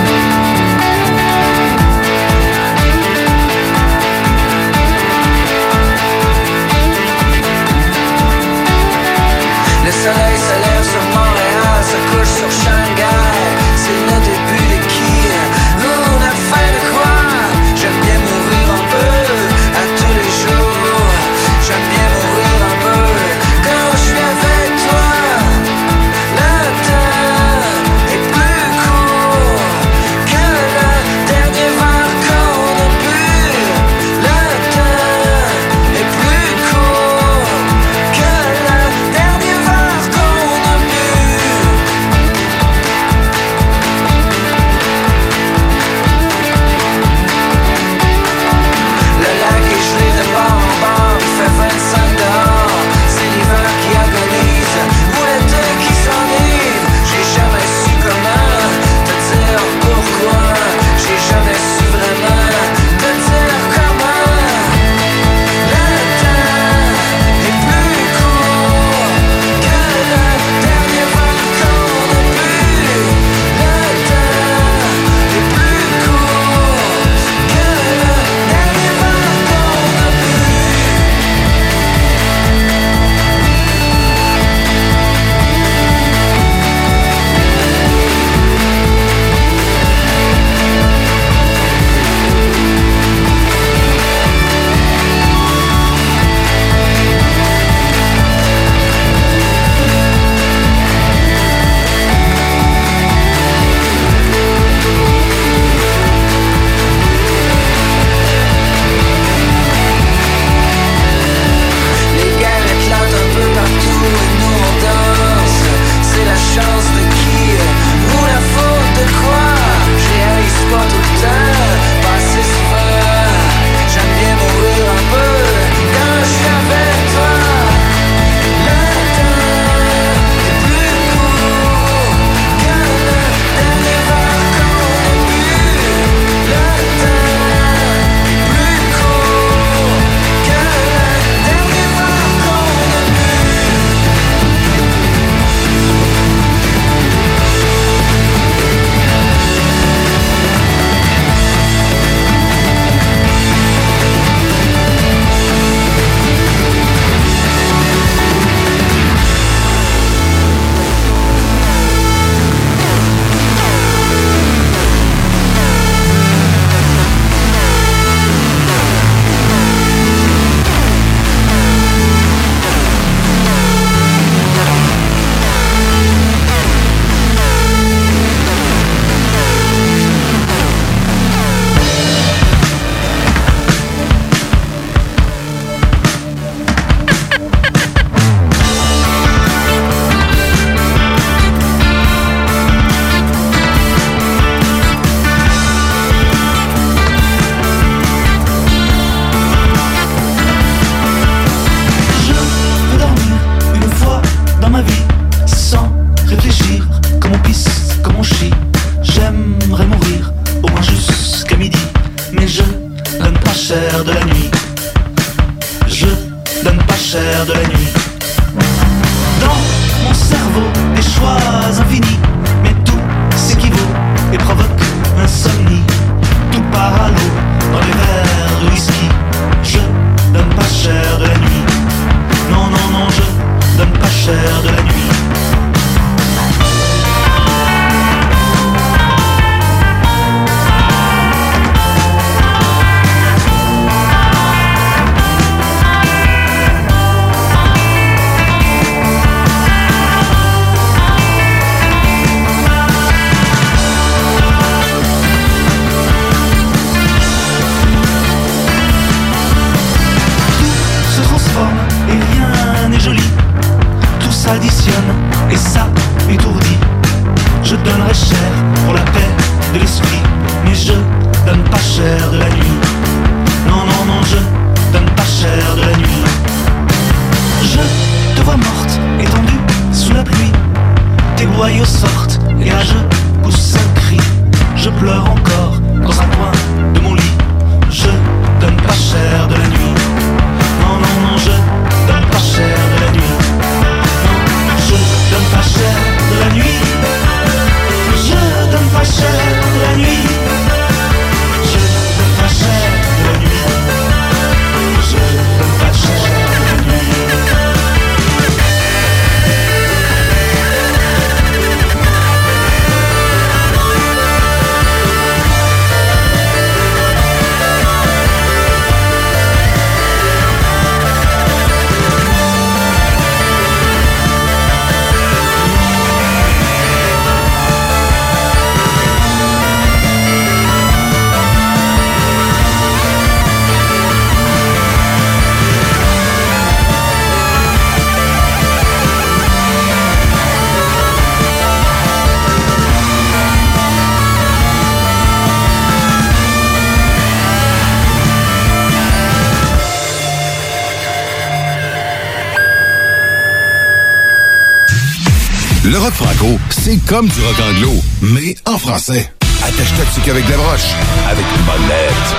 B: Comme du rock anglo, mais en français. Attache-toi dessus qu'avec des broches, avec une bonne lettre.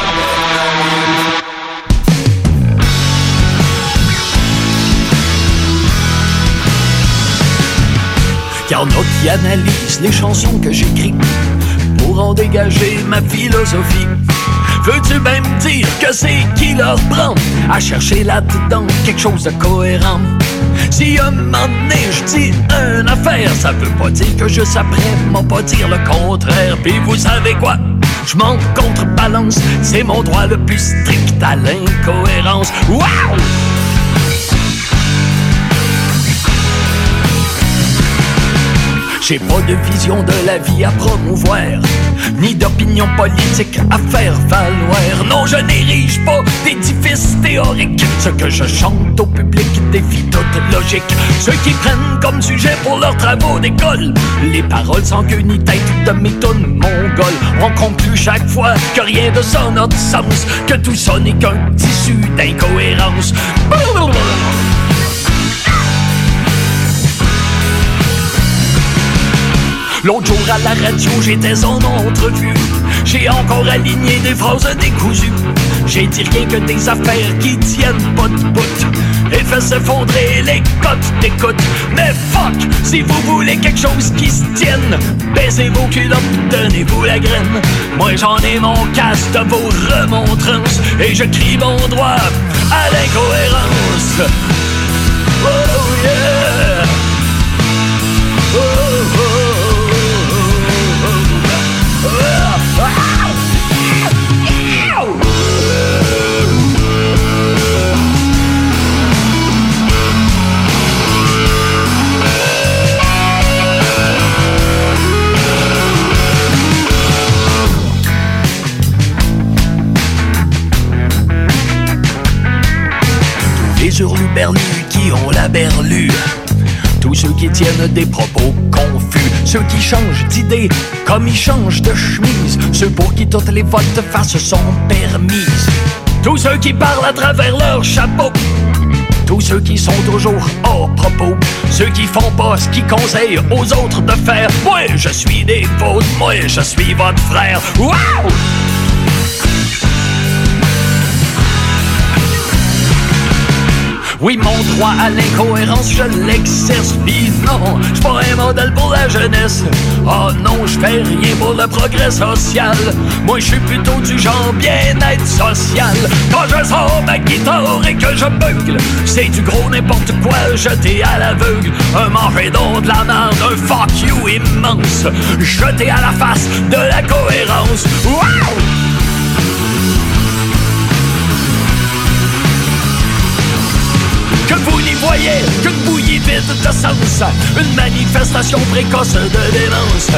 C: Qui analysent les chansons que j'écris pour en dégager ma philosophie. Veux-tu même dire que c'est qui leur prend à chercher là-dedans quelque chose de cohérent? Si un moment donné je dis une affaire, ça veut pas dire que je m'en pas dire le contraire. Puis vous savez quoi? Je m'en contrebalance, c'est mon droit le plus strict à l'incohérence. Wow! J'ai pas de vision de la vie à promouvoir, ni d'opinion politique à faire valoir. Non, je n'érige pas d'édifice théorique. Ce que je chante au public défie toute logique. Ceux qui prennent comme sujet pour leurs travaux d'école les paroles sans queue ni tête de méthode mongoles. On conclut chaque fois que rien de ça n'a de sens, que tout ça n'est qu'un tissu d'incohérence. L'autre jour à la radio, j'étais en entrevue. J'ai encore aligné des phrases décousues. J'ai dit rien que des affaires qui tiennent pas de. Et fait s'effondrer les cotes d'écoute. Mais fuck, si vous voulez quelque chose qui se tienne, baissez vos culottes, donnez-vous la graine. Moi j'en ai mon casse de vos remontrances. Et je crie mon droit à l'incohérence. Oh yeah! Qui ont la berlue tous ceux qui tiennent des propos confus, ceux qui changent d'idée comme ils changent de chemise, ceux pour qui toutes les votes face sont permises, tous ceux qui parlent à travers leur chapeau, tous ceux qui sont toujours hors propos, ceux qui font pas ce qu'ils conseillent aux autres de faire. Moi, je suis des fautes, moi, je suis votre frère. Wow! Oui, mon droit à l'incohérence, je l'exerce. Puis non, je pas un modèle pour la jeunesse. Oh non, je fais rien pour le progrès social. Moi, je suis plutôt du genre bien-être social. Quand je sors ma guitare et que je bugle, c'est du gros n'importe quoi jeté à l'aveugle. Un manger de la merde, un fuck you immense. Jeté à la face de la cohérence. Wow! Que vous n'y voyez qu'une bouillie vide de sens, une manifestation précoce de démence.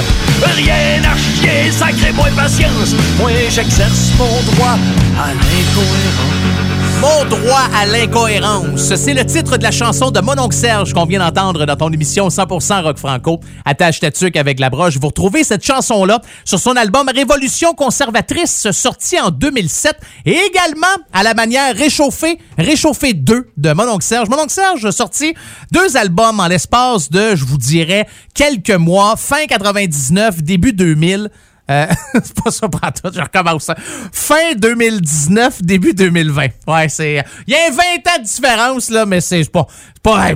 C: Rien à chier, sacré moi patience, moi j'exerce mon droit à l'incohérence.
A: Mon droit à l'incohérence. C'est le titre de la chanson de Mononcle Serge qu'on vient d'entendre dans ton émission 100% Rock Franco. Attache ta tuque avec la broche. Vous retrouvez cette chanson-là sur son album Révolution conservatrice sorti en 2007 et également à la manière Réchauffé, Réchauffé 2 de Mononcle Serge. Mononcle Serge a sorti deux albums en l'espace de, je vous dirais, quelques mois, fin 99, début 2000. Euh, c'est pas ça pour tout, je recommence. Fin 2019, début 2020. Ouais, c'est. Il y a 20 ans de différence, là, mais c'est pas. C'est pas,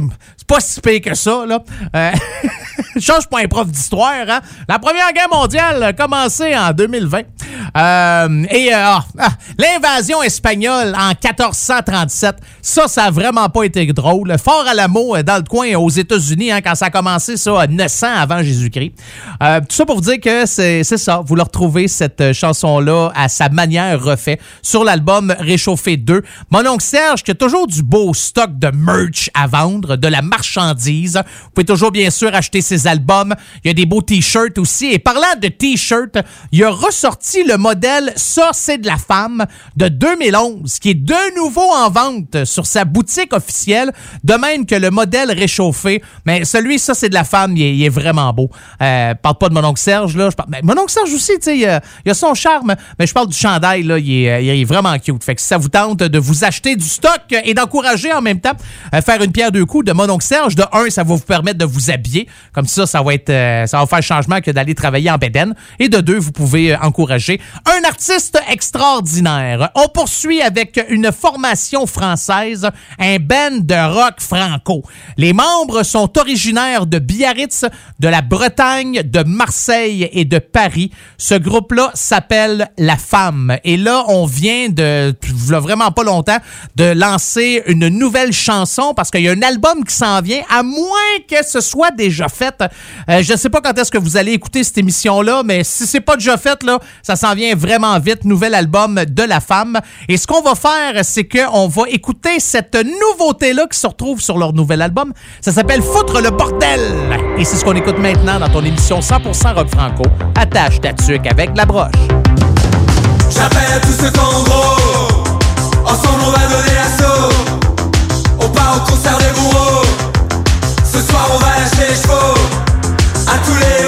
A: pas si pire que ça, là. Euh, change pas un prof d'histoire, hein. La Première Guerre mondiale a commencé en 2020. Euh, et euh, ah, ah, l'invasion espagnole en 1437, ça, ça a vraiment pas été drôle. Fort à l'amour dans le coin aux États-Unis, hein, quand ça a commencé, ça, à 900 avant Jésus-Christ. Euh, tout ça pour vous dire que c'est c'est ça. Vous le retrouvez, cette chanson-là, à sa manière refait sur l'album Réchauffé 2. Mon oncle Serge, qui a toujours du beau stock de merch à vendre, de la marchandise. Vous pouvez toujours, bien sûr, acheter ses albums. Il y a des beaux t-shirts aussi. Et parlant de t-shirts, il a ressorti le modèle Ça, c'est de la femme de 2011, qui est de nouveau en vente sur sa boutique officielle, de même que le modèle réchauffé. Mais celui, Ça, c'est de la femme, il est, vraiment beau. Euh, parle pas de mon oncle Serge, là. Je parle, ben, mon oncle Serge aussi, tu sais, il, a- son charme, mais je parle du chandail, là, il est, vraiment cute. Fait que si ça vous tente de vous acheter du stock et d'encourager en même temps euh, faire une pierre deux coups de mon oncle Serge, de un, ça va vous permettre de vous habiller. Comme ça, ça va être, euh, ça va faire changement que d'aller travailler en bédaine. Et de deux, vous pouvez euh, encourager un artiste extraordinaire. On poursuit avec une formation française, un band de rock franco. Les membres sont originaires de Biarritz, de la Bretagne, de Marseille et de Paris. Ce groupe-là s'appelle La Femme. Et là, on vient de, vraiment pas longtemps, de lancer une nouvelle chanson parce qu'il y a un album qui s'en vient, à moins que ce soit déjà fait. Euh, je ne sais pas quand est-ce que vous allez écouter cette émission-là, mais si c'est pas déjà fait, là, ça s'en vient vraiment vite. Nouvel album de La Femme. Et ce qu'on va faire, c'est qu'on va écouter cette nouveauté-là qui se retrouve sur leur nouvel album. Ça s'appelle Foutre le bordel. Et c'est ce qu'on écoute maintenant dans ton émission 100% Rock Franco. Attache ta tuque avec la broche.
C: J'appelle tous ceux qu'en gros Ensemble on va donner l'assaut On part au concert À tous les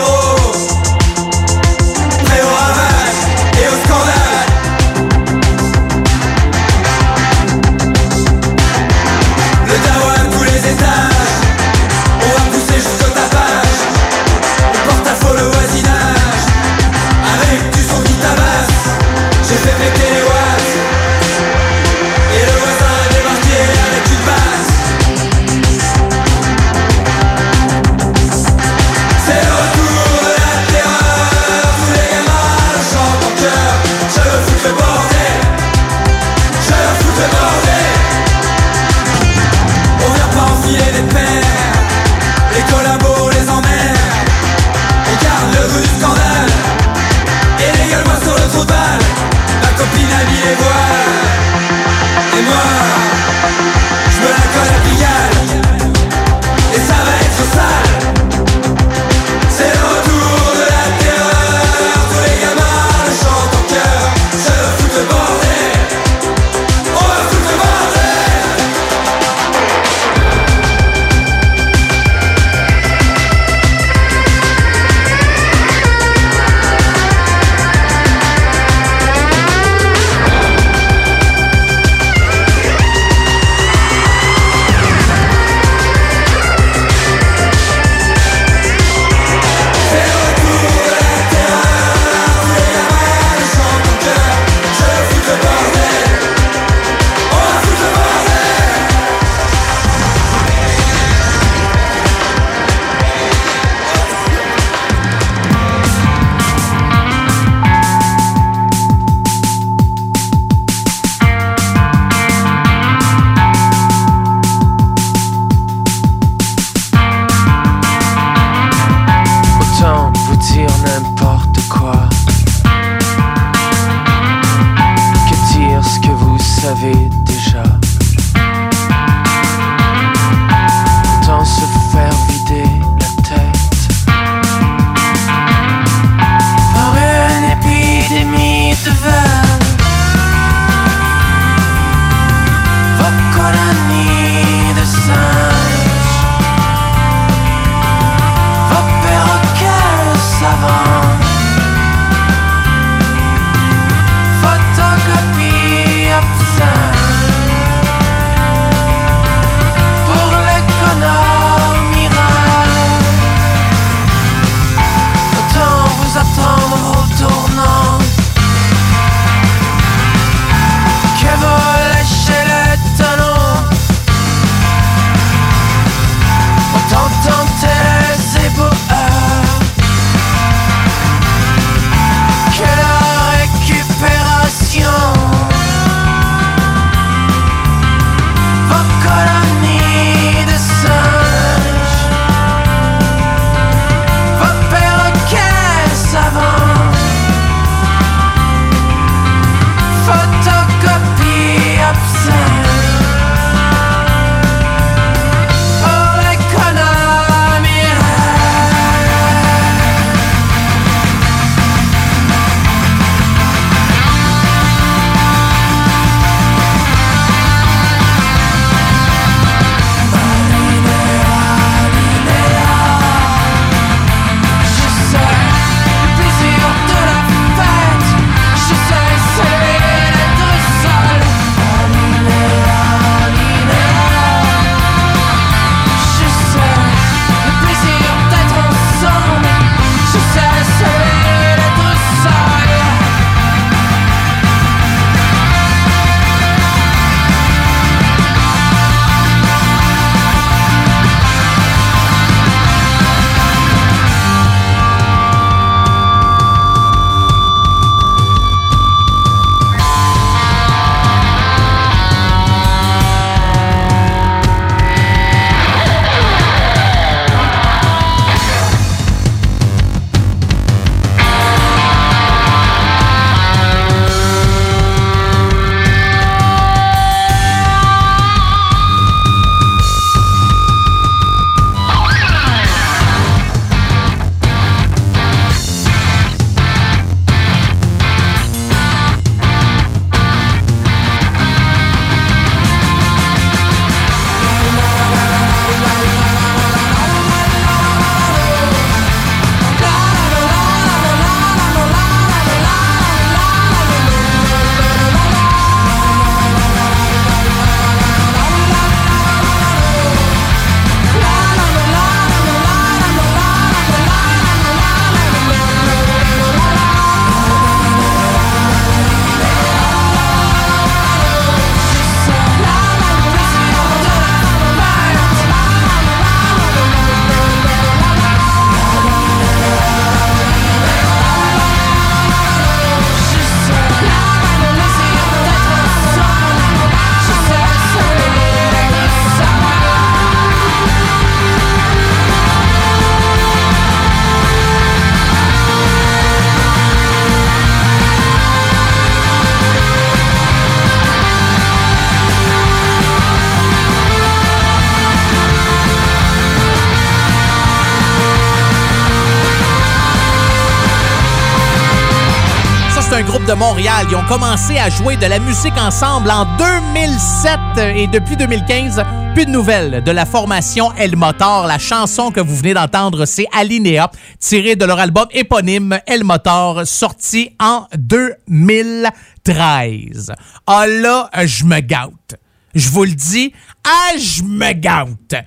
A: de Montréal. Ils ont commencé à jouer de la musique ensemble en 2007 et depuis 2015, plus de nouvelles de la formation El Motor. La chanson que vous venez d'entendre, c'est Alinea, tirée de leur album éponyme El Motor, sorti en 2013. Ah là, je me gâte. Je vous le dis, ah, je me gâte.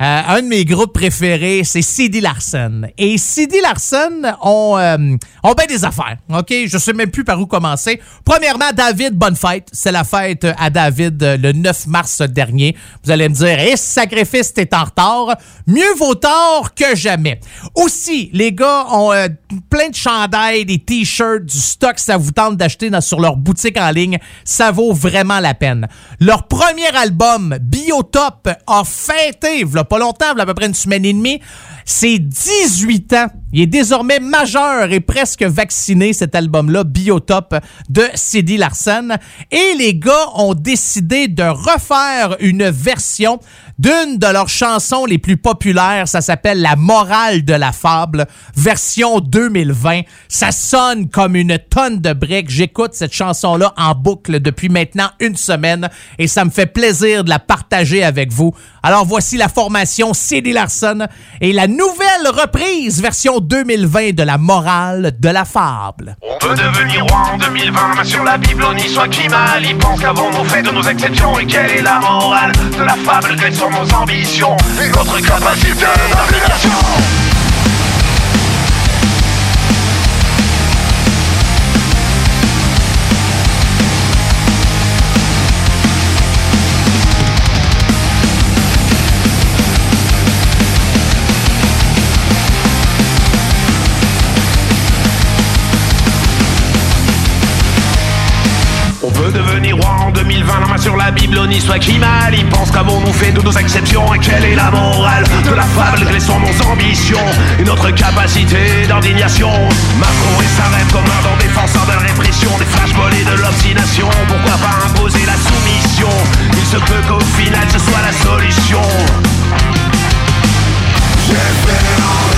A: Euh, un de mes groupes préférés, c'est CD Larson. Et CD Larson ont, euh, ont bien des affaires. OK? Je sais même plus par où commencer. Premièrement, David, bonne fête. C'est la fête à David euh, le 9 mars dernier. Vous allez me dire, et sacrifice, t'es en retard. Mieux vaut tard que jamais. Aussi, les gars ont euh, plein de chandails, des t-shirts, du stock. Ça vous tente d'acheter sur leur boutique en ligne. Ça vaut vraiment la peine. Leur premier album, Biotop, a fêté, pas longtemps, à peu près une semaine et demie, c'est 18 ans. Il est désormais majeur et presque vacciné, cet album-là, Biotop de CD Larson. Et les gars ont décidé de refaire une version d'une de leurs chansons les plus populaires. Ça s'appelle La morale de la fable, version 2020. Ça sonne comme une tonne de briques. J'écoute cette chanson-là en boucle depuis maintenant une semaine et ça me fait plaisir de la partager avec vous. Alors voici la formation CD Larson et la nouvelle reprise version 2020 de La morale de la fable.
U: On veut devenir roi en 2020, main sur la Bible, on y soit qui mal. Ils pensent qu'avons-nous fait de nos exceptions et quelle est la morale de la fable Quelles sont nos ambitions et notre capacité d'application Devenir roi en 2020, la main sur la Bible, y soit qui mal. Ils pensent qu'avons-nous fait de nos exceptions et quelle est la morale de la fable Quelles sont nos ambitions et notre capacité d'indignation Macron et sa rêve comme un vent défenseur de la répression, des flashballs et de l'obstination. Pourquoi pas imposer la soumission? Il se peut qu'au final ce soit la solution. J'ai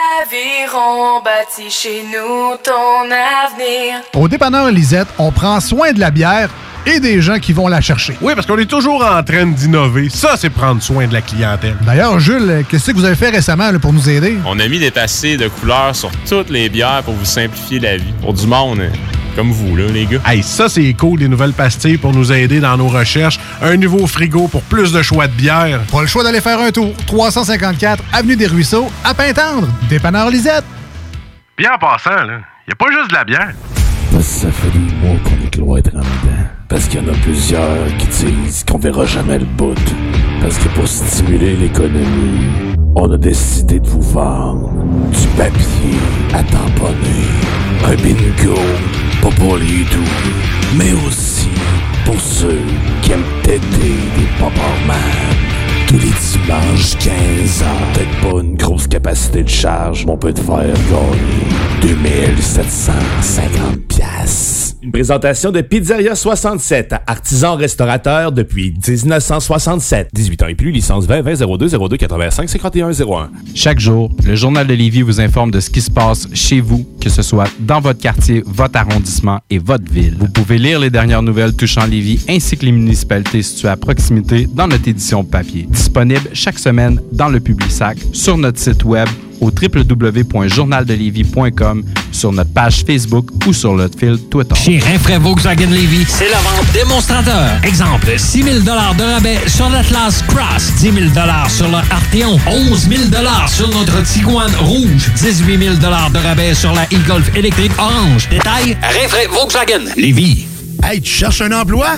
O: Aviron bâti chez nous ton avenir.
V: Au dépanneur Lisette, on prend soin de la bière et des gens qui vont la chercher.
L: Oui, parce qu'on est toujours en train d'innover. Ça, c'est prendre soin de la clientèle.
V: D'ailleurs, Jules, qu'est-ce que vous avez fait récemment là, pour nous aider?
W: On a mis des passés de couleurs sur toutes les bières pour vous simplifier la vie. Pour du monde hein, comme vous, là, les gars.
L: Hey, ça, c'est cool, des nouvelles pastilles pour nous aider dans nos recherches. Un nouveau frigo pour plus de choix de bière.
V: Pas le choix d'aller faire un tour. 354 Avenue des Ruisseaux, à Pintendre. Dépanneur Lisette.
L: Bien en passant, là, y a pas juste de la bière.
S: Parce que ça fait des mois qu'on est cloître en dedans. Parce qu'il y en a plusieurs qui disent qu'on verra jamais le bout. Parce que pour stimuler l'économie, on a décidé de vous vendre du papier à tamponner. Un bingo, pas pour les doux, mais aussi pour ceux qui aiment têter des pop Tous les dimanches, 15 ans. Peut-être pas une grosse capacité de charge, mais on peut te faire gagner 2750
G: Une présentation de Pizzeria 67, artisan restaurateur depuis 1967. 18 ans et plus, licence 20 20 02 02 85 51 01.
F: Chaque jour, le Journal de Lévis vous informe de ce qui se passe chez vous, que ce soit dans votre quartier, votre arrondissement et votre ville. Vous pouvez lire les dernières nouvelles touchant Lévis ainsi que les municipalités situées à proximité dans notre édition papier. Disponible chaque semaine dans le Publisac, sur notre site web au www.journaldelévis.com, sur notre page Facebook ou sur notre fil Twitter.
C: Chez Rinfraie Volkswagen Levy, c'est la vente démonstrateur. Exemple, 6 000 de rabais sur l'Atlas Cross, 10 000 sur le Arteon, 11 000 sur notre Tiguan Rouge, 18 000 de rabais sur la e-Golf électrique orange. Détail, Rinfraie Volkswagen Levy.
X: Hey, tu cherches un emploi?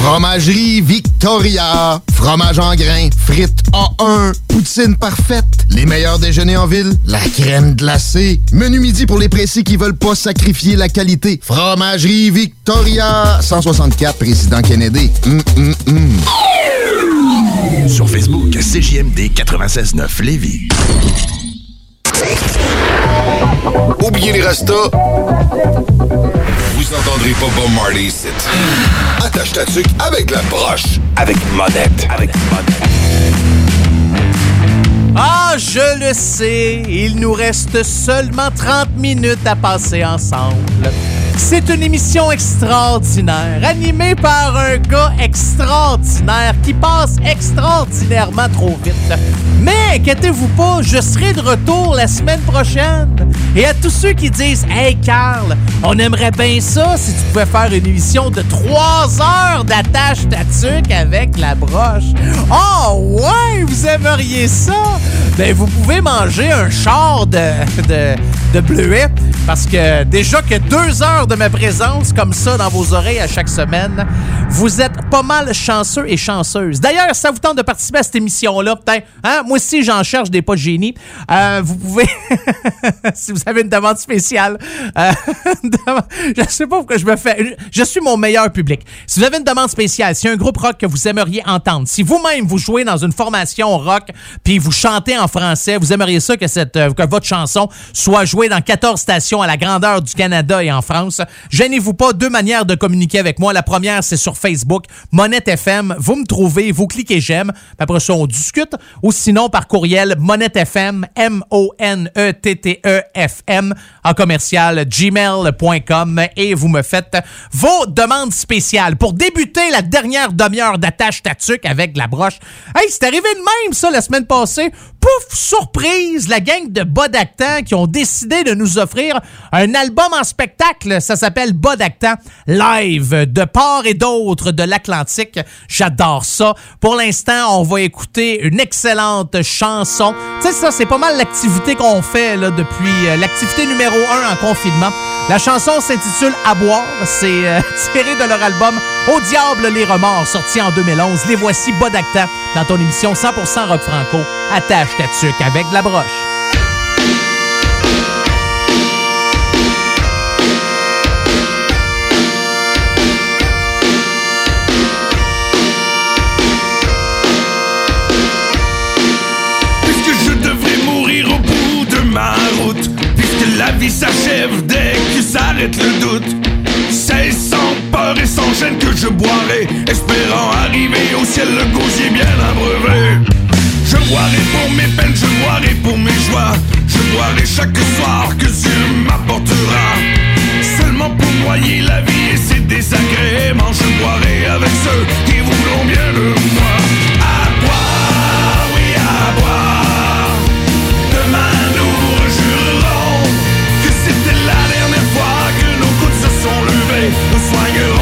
I: Fromagerie Victoria. Fromage en grains. Frites A1. Poutine parfaite. Les meilleurs déjeuners en ville. La crème glacée. Menu midi pour les pressés qui veulent pas sacrifier la qualité. Fromagerie Victoria. 164 Président Kennedy. Hum, hum, hum.
B: Sur Facebook, CJMD 96.9 Lévis. Oubliez les restos. Vous entendrez pas Bob Marley ici. Attache ta tuque avec la broche. Avec monette. Avec monette.
A: Ah, je le sais, il nous reste seulement 30 minutes à passer ensemble. C'est une émission extraordinaire, animée par un gars extraordinaire qui passe extraordinairement trop vite. Mais inquiétez-vous pas, je serai de retour la semaine prochaine. Et à tous ceux qui disent Hey Carl, on aimerait bien ça si tu pouvais faire une émission de 3 heures d'attache tatuc avec la broche. Oh ouais, vous aimeriez ça? Ben vous pouvez manger un char de, de, de bleuet parce que déjà que deux heures de ma présence comme ça dans vos oreilles à chaque semaine, vous êtes pas mal chanceux et chanceuses. D'ailleurs, ça vous tente de participer à cette émission-là, peut-être. Hein? Moi aussi, j'en cherche des pas de génie. Euh, vous pouvez, si vous avez une demande spéciale, euh, je sais pas pourquoi je me fais. Je suis mon meilleur public. Si vous avez une demande spéciale, si y a un groupe rock que vous aimeriez entendre, si vous-même vous jouez dans une formation rock puis vous chantez en français, vous aimeriez ça que, cette, euh, que votre chanson soit jouée dans 14 stations à la grandeur du Canada et en France, gênez-vous pas, deux manières de communiquer avec moi. La première, c'est sur Facebook, Monette FM. Vous me trouvez, vous cliquez j'aime, après ça, on discute. Ou sinon, par courriel, Monette FM, M-O-N-E-T-T-E-F-M, en commercial, gmail.com, et vous me faites vos demandes spéciales. Pour débuter la dernière demi-heure d'attache tatuc avec la broche, hey, c'est arrivé de même, ça, la semaine passée. Pouf, surprise, la gang de Bodactan qui ont décidé de nous offrir un album en spectacle. Ça s'appelle Bodactan Live de part et d'autre de l'Atlantique. J'adore ça. Pour l'instant, on va écouter une excellente chanson. Tu sais, ça, c'est pas mal l'activité qu'on fait là, depuis euh, l'activité numéro un en confinement. La chanson s'intitule À boire. C'est euh, tiré de leur album Au diable les remords, sorti en 2011. Les voici Bodactan dans ton émission 100% rock franco. Attache ta tuque avec de la broche.
D: S'achève dès que s'arrête le doute. C'est sans peur et sans gêne que je boirai Espérant arriver au ciel. Le gosier bien abreuvé. Je boirai pour mes peines, je boirai pour mes joies. Je boirai chaque soir que Dieu m'apportera. Seulement pour noyer la vie et ses désagréments Je boirai avec ceux qui voudront bien de moi À boire, oui à boire
C: flying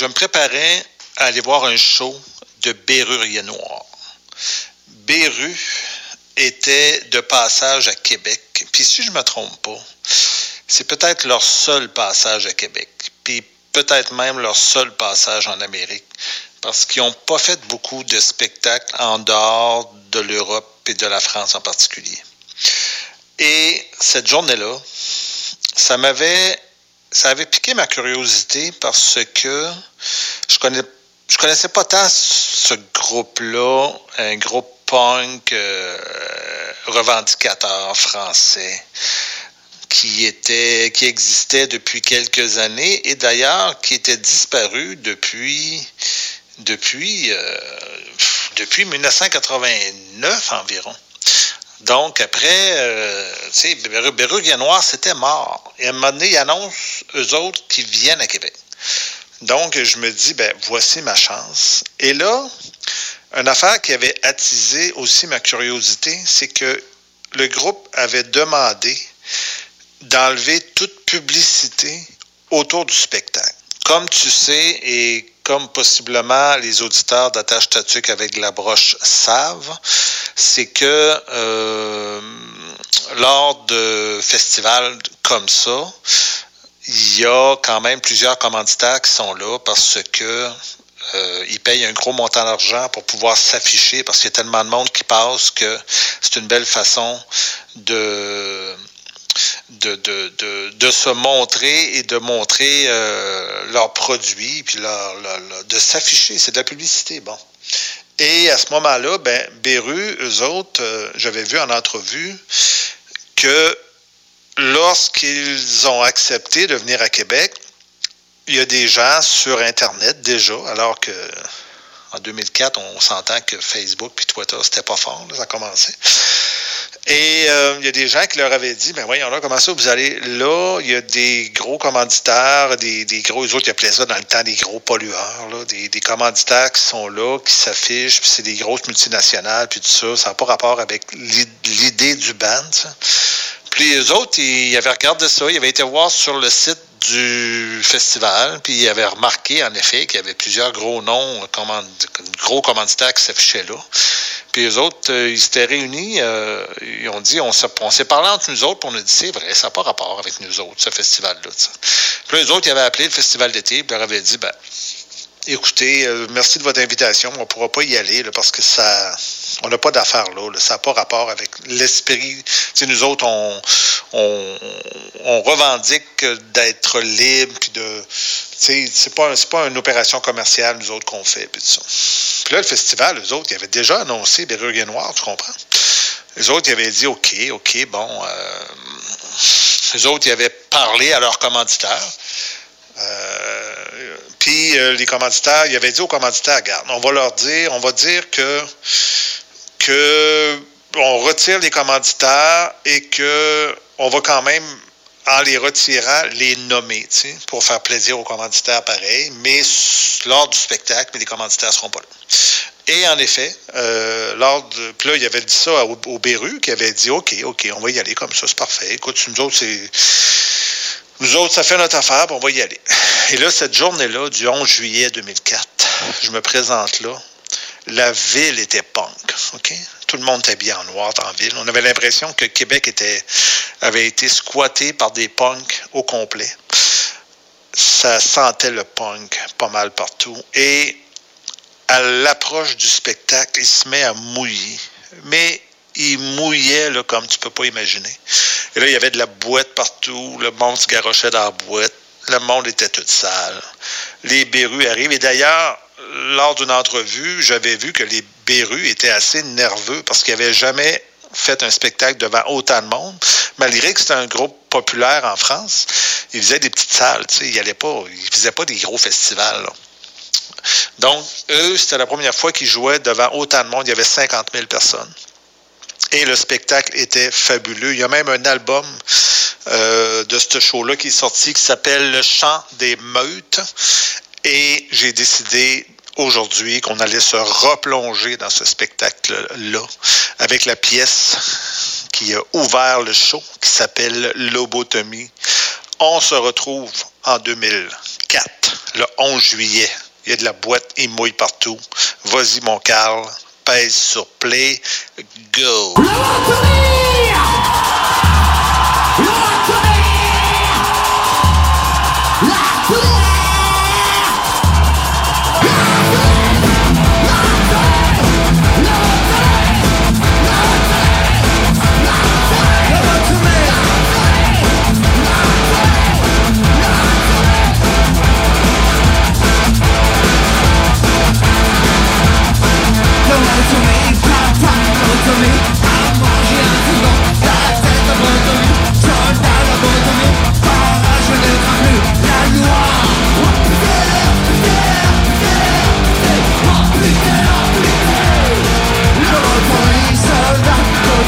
C: Je
Y: me préparais à aller voir un show de Bérurier Noir. Béru était de passage à Québec. Puis si je ne me trompe pas, c'est peut-être leur seul passage à Québec. Puis peut-être même leur seul passage en Amérique. Parce qu'ils n'ont pas fait beaucoup de spectacles en dehors de l'Europe et de la France en particulier. Et cette journée-là, ça m'avait ça avait piqué ma curiosité parce que je connais je connaissais pas tant ce groupe-là, un groupe punk euh, revendicateur français qui était qui existait depuis quelques années et d'ailleurs qui était disparu depuis depuis euh, depuis 1989 environ. Donc, après, euh, tu sais, Bérugue Noir, c'était mort. Et à un moment donné, ils annoncent, eux autres, qui viennent à Québec. Donc, je me dis, ben, voici ma chance. Et là, une affaire qui avait attisé aussi ma curiosité, c'est que le groupe avait demandé d'enlever toute publicité autour du spectacle. Comme tu sais, et comme possiblement les auditeurs d'attache statuque avec la broche savent, c'est que euh, lors de festivals comme ça, il y a quand même plusieurs commanditaires qui sont là parce que euh, ils payent un gros montant d'argent pour pouvoir s'afficher parce qu'il y a tellement de monde qui passe que c'est une belle façon de de, de, de, de, se montrer et de montrer euh, leurs produits, puis leur, de s'afficher. C'est de la publicité, bon. Et à ce moment-là, ben, Beru, eux autres, euh, j'avais vu en entrevue que lorsqu'ils ont accepté de venir à Québec, il y a des gens sur Internet déjà, alors que en 2004, on s'entend que Facebook puis Twitter, c'était pas fort, là, ça commençait. Et euh, il y a des gens qui leur avaient dit, ben voyons là, comment ça, vous allez là, il y a des gros commanditaires, des, des gros, eux autres, ils appelaient ça dans le temps des gros pollueurs, là, des, des commanditaires qui sont là, qui s'affichent, puis c'est des grosses multinationales, puis tout ça, ça n'a pas rapport avec l'idée du band, ça. Puis les autres, ils avaient regardé ça, ils avaient été voir sur le site du festival, puis ils avaient remarqué en effet qu'il y avait plusieurs gros noms, command, gros commanditaires qui s'affichaient là. Puis les autres, euh, ils s'étaient réunis, euh, ils ont dit, on s'est parlé entre nous autres, puis on a dit, c'est vrai, ça n'a pas rapport avec nous autres, ce festival-là. Puis les autres, ils avaient appelé le festival d'été, puis leur avaient dit, ben, écoutez, euh, merci de votre invitation, on ne pourra pas y aller là, parce que ça on n'a pas d'affaires là, Ça n'a pas rapport avec l'esprit. Nous autres, on, revendique d'être libre, puis de. C'est pas, pas une opération commerciale, nous autres, qu'on fait, puis ça. Puis là, le festival, eux autres, ils avaient déjà annoncé Berrugue Noir, tu comprends? Les autres, ils avaient dit OK, OK, bon. Euh, les autres, ils avaient parlé à leurs commanditaires. Euh, puis euh, les commanditaires, ils avaient dit aux commanditaires, regarde, on va leur dire, on va dire que que on retire les commanditaires et que on va quand même, en les retirant, les nommer, pour faire plaisir aux commanditaires pareil, mais lors du spectacle, les commanditaires ne seront pas là. Et en effet, euh, lors de. Puis là, il avait dit ça au, Béru, qui avait dit OK, OK, on va y aller comme ça, c'est parfait. Écoute, nous autres, c'est. Nous autres, ça fait notre affaire, on va y aller. Et là, cette journée-là, du 11 juillet 2004, je me présente là. La ville était punk, OK? Tout le monde était bien en noir la ville. On avait l'impression que Québec avait été squatté par des punks au complet. Ça sentait le punk pas mal partout. Et à l'approche du spectacle, il se met à mouiller. Mais il mouillait comme tu peux pas imaginer. Et là, il y avait de la boîte partout. Le monde se garochait dans la boîte. Le monde était tout sale. Les berrues arrivent. Et d'ailleurs, lors d'une entrevue, j'avais vu que les Bérus étaient assez nerveux parce qu'ils n'avaient jamais fait un spectacle devant autant de monde, malgré que c'était un groupe populaire en France. Ils faisaient des petites salles, tu sais, ils ils faisaient pas des gros festivals. Donc, eux, c'était la première fois qu'ils jouaient devant autant de monde. Il y avait 50 000 personnes. Et le spectacle était fabuleux. Il y a même un album euh, de ce show-là qui est sorti, qui s'appelle Le Chant des Meutes. Et j'ai décidé aujourd'hui qu'on allait se replonger dans ce spectacle-là avec la pièce qui a ouvert le show, qui s'appelle Lobotomie. On se retrouve en 2004, le 11 juillet. Il y a de la boîte, il mouille partout. Vas-y, mon Carl, pèse sur play, go!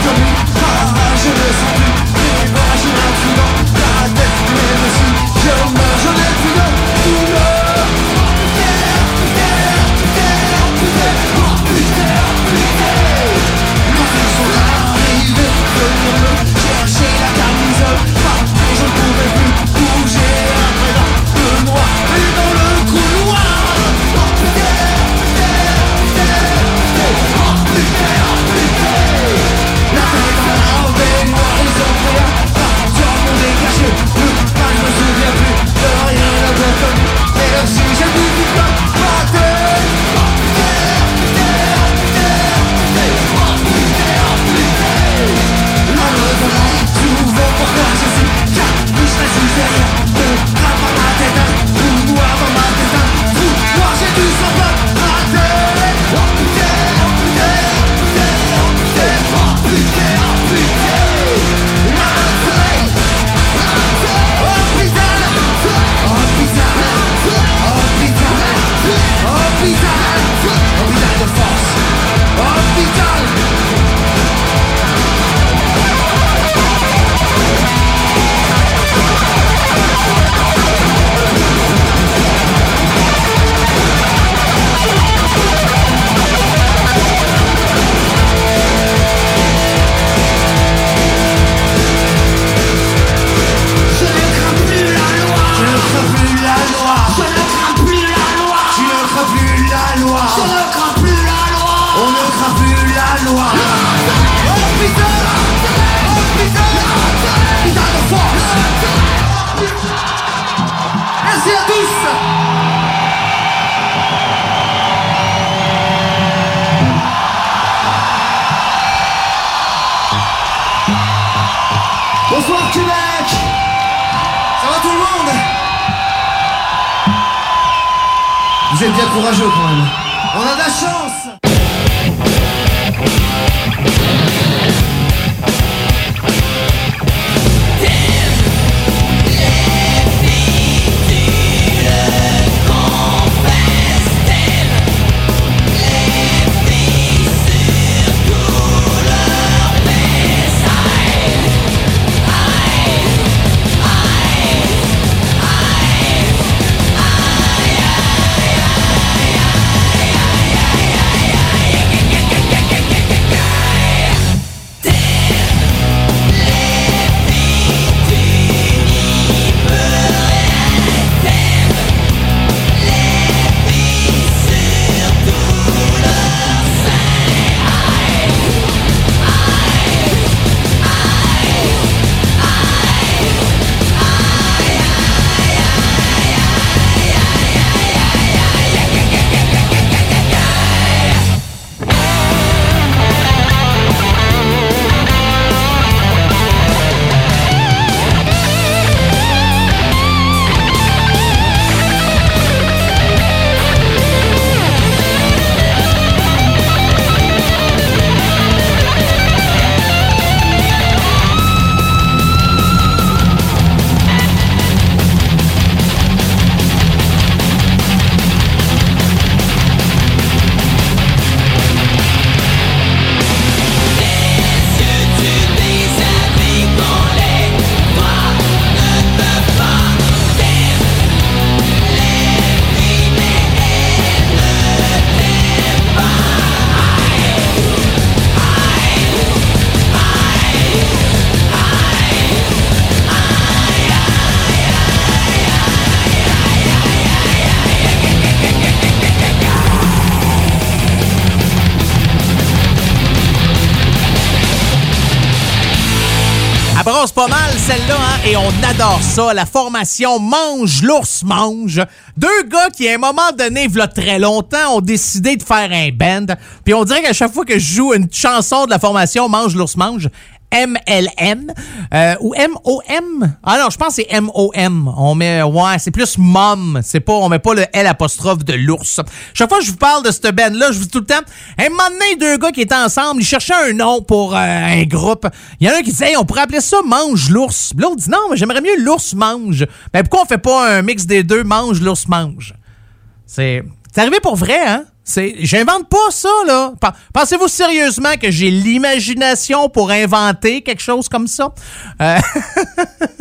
C: Comme une rage, je me sens plus Hôpital de force.
O: Hôpital.
A: Vous êtes bien courageux quand même. On a de la chance La formation Mange l'ours mange. Deux gars qui, à un moment donné, il très longtemps, ont décidé de faire un band. Puis on dirait qu'à chaque fois que je joue une chanson de la formation Mange l'ours mange, MLM euh, ou M-O-M. Ah non, je pense que c'est M-O-M. On met, ouais, c'est plus mom. C'est pas, on met pas le L apostrophe de l'ours. Chaque fois que je vous parle de cette band-là, je vous dis tout le temps, un moment donné, deux gars qui étaient ensemble, ils cherchaient un nom pour euh, un groupe. Il y en a un qui disait, hey, on pourrait appeler ça Mange l'ours. L'autre dit, non, mais j'aimerais mieux l'ours mange. Ben, pourquoi on fait pas un mix des deux, Mange l'ours mange? C'est, c'est arrivé pour vrai, hein? C'est, j'invente pas ça, là. Pen- Pensez-vous sérieusement que j'ai l'imagination pour inventer quelque chose comme ça? Euh...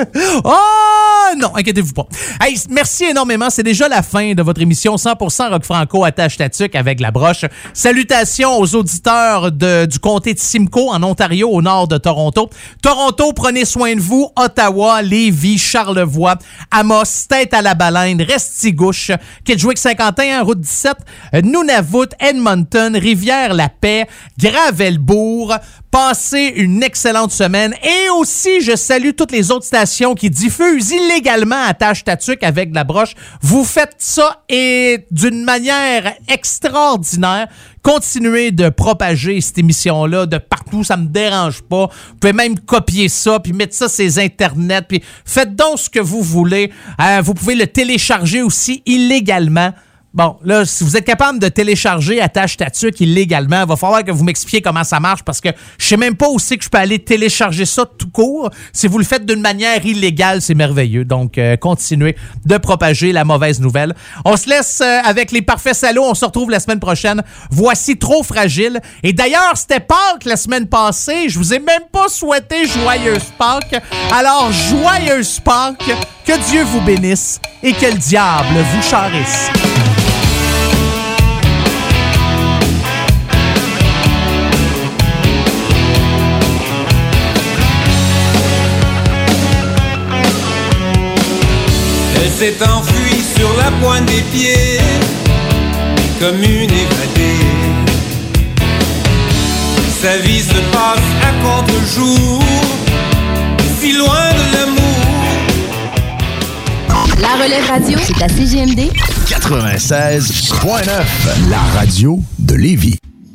A: oh non, inquiétez-vous pas. Hey, merci énormément. C'est déjà la fin de votre émission 100% Rock Franco attache tatuc avec la broche. Salutations aux auditeurs de- du comté de Simcoe en Ontario, au nord de Toronto. Toronto, prenez soin de vous. Ottawa, Lévis, Charlevoix, Amos, Tête à la Baleine, Restigouche, Kedgewick 51, Route 17, euh, Nunavut, Edmonton, Rivière-la-Paix, Gravelbourg. Passez une excellente semaine. Et aussi, je salue toutes les autres stations qui diffusent illégalement à tâche tatuc avec de la broche. Vous faites ça et d'une manière extraordinaire. Continuez de propager cette émission-là de partout, ça me dérange pas. Vous pouvez même copier ça, puis mettre ça sur les puis faites donc ce que vous voulez. Euh, vous pouvez le télécharger aussi illégalement. Bon, là, si vous êtes capable de télécharger Attache Tatuc illégalement, il va falloir que vous m'expliquiez comment ça marche parce que je sais même pas où c'est que je peux aller télécharger ça tout court. Si vous le faites d'une manière illégale, c'est merveilleux. Donc, euh, continuez de propager la mauvaise nouvelle. On se laisse euh, avec les parfaits salauds. On se retrouve la semaine prochaine. Voici Trop Fragile. Et d'ailleurs, c'était Pâques la semaine passée. Je vous ai même pas souhaité joyeuse Pâques. Alors, joyeuse Pâques. Que Dieu vous bénisse et que le diable vous charisse.
C: Elle s'est enfuie sur la pointe des pieds, comme une évadée. Sa vie se passe à contre-jour, si loin de l'amour.
Z: La relève radio, c'est à CGMD
I: 96.9, la radio de Lévis.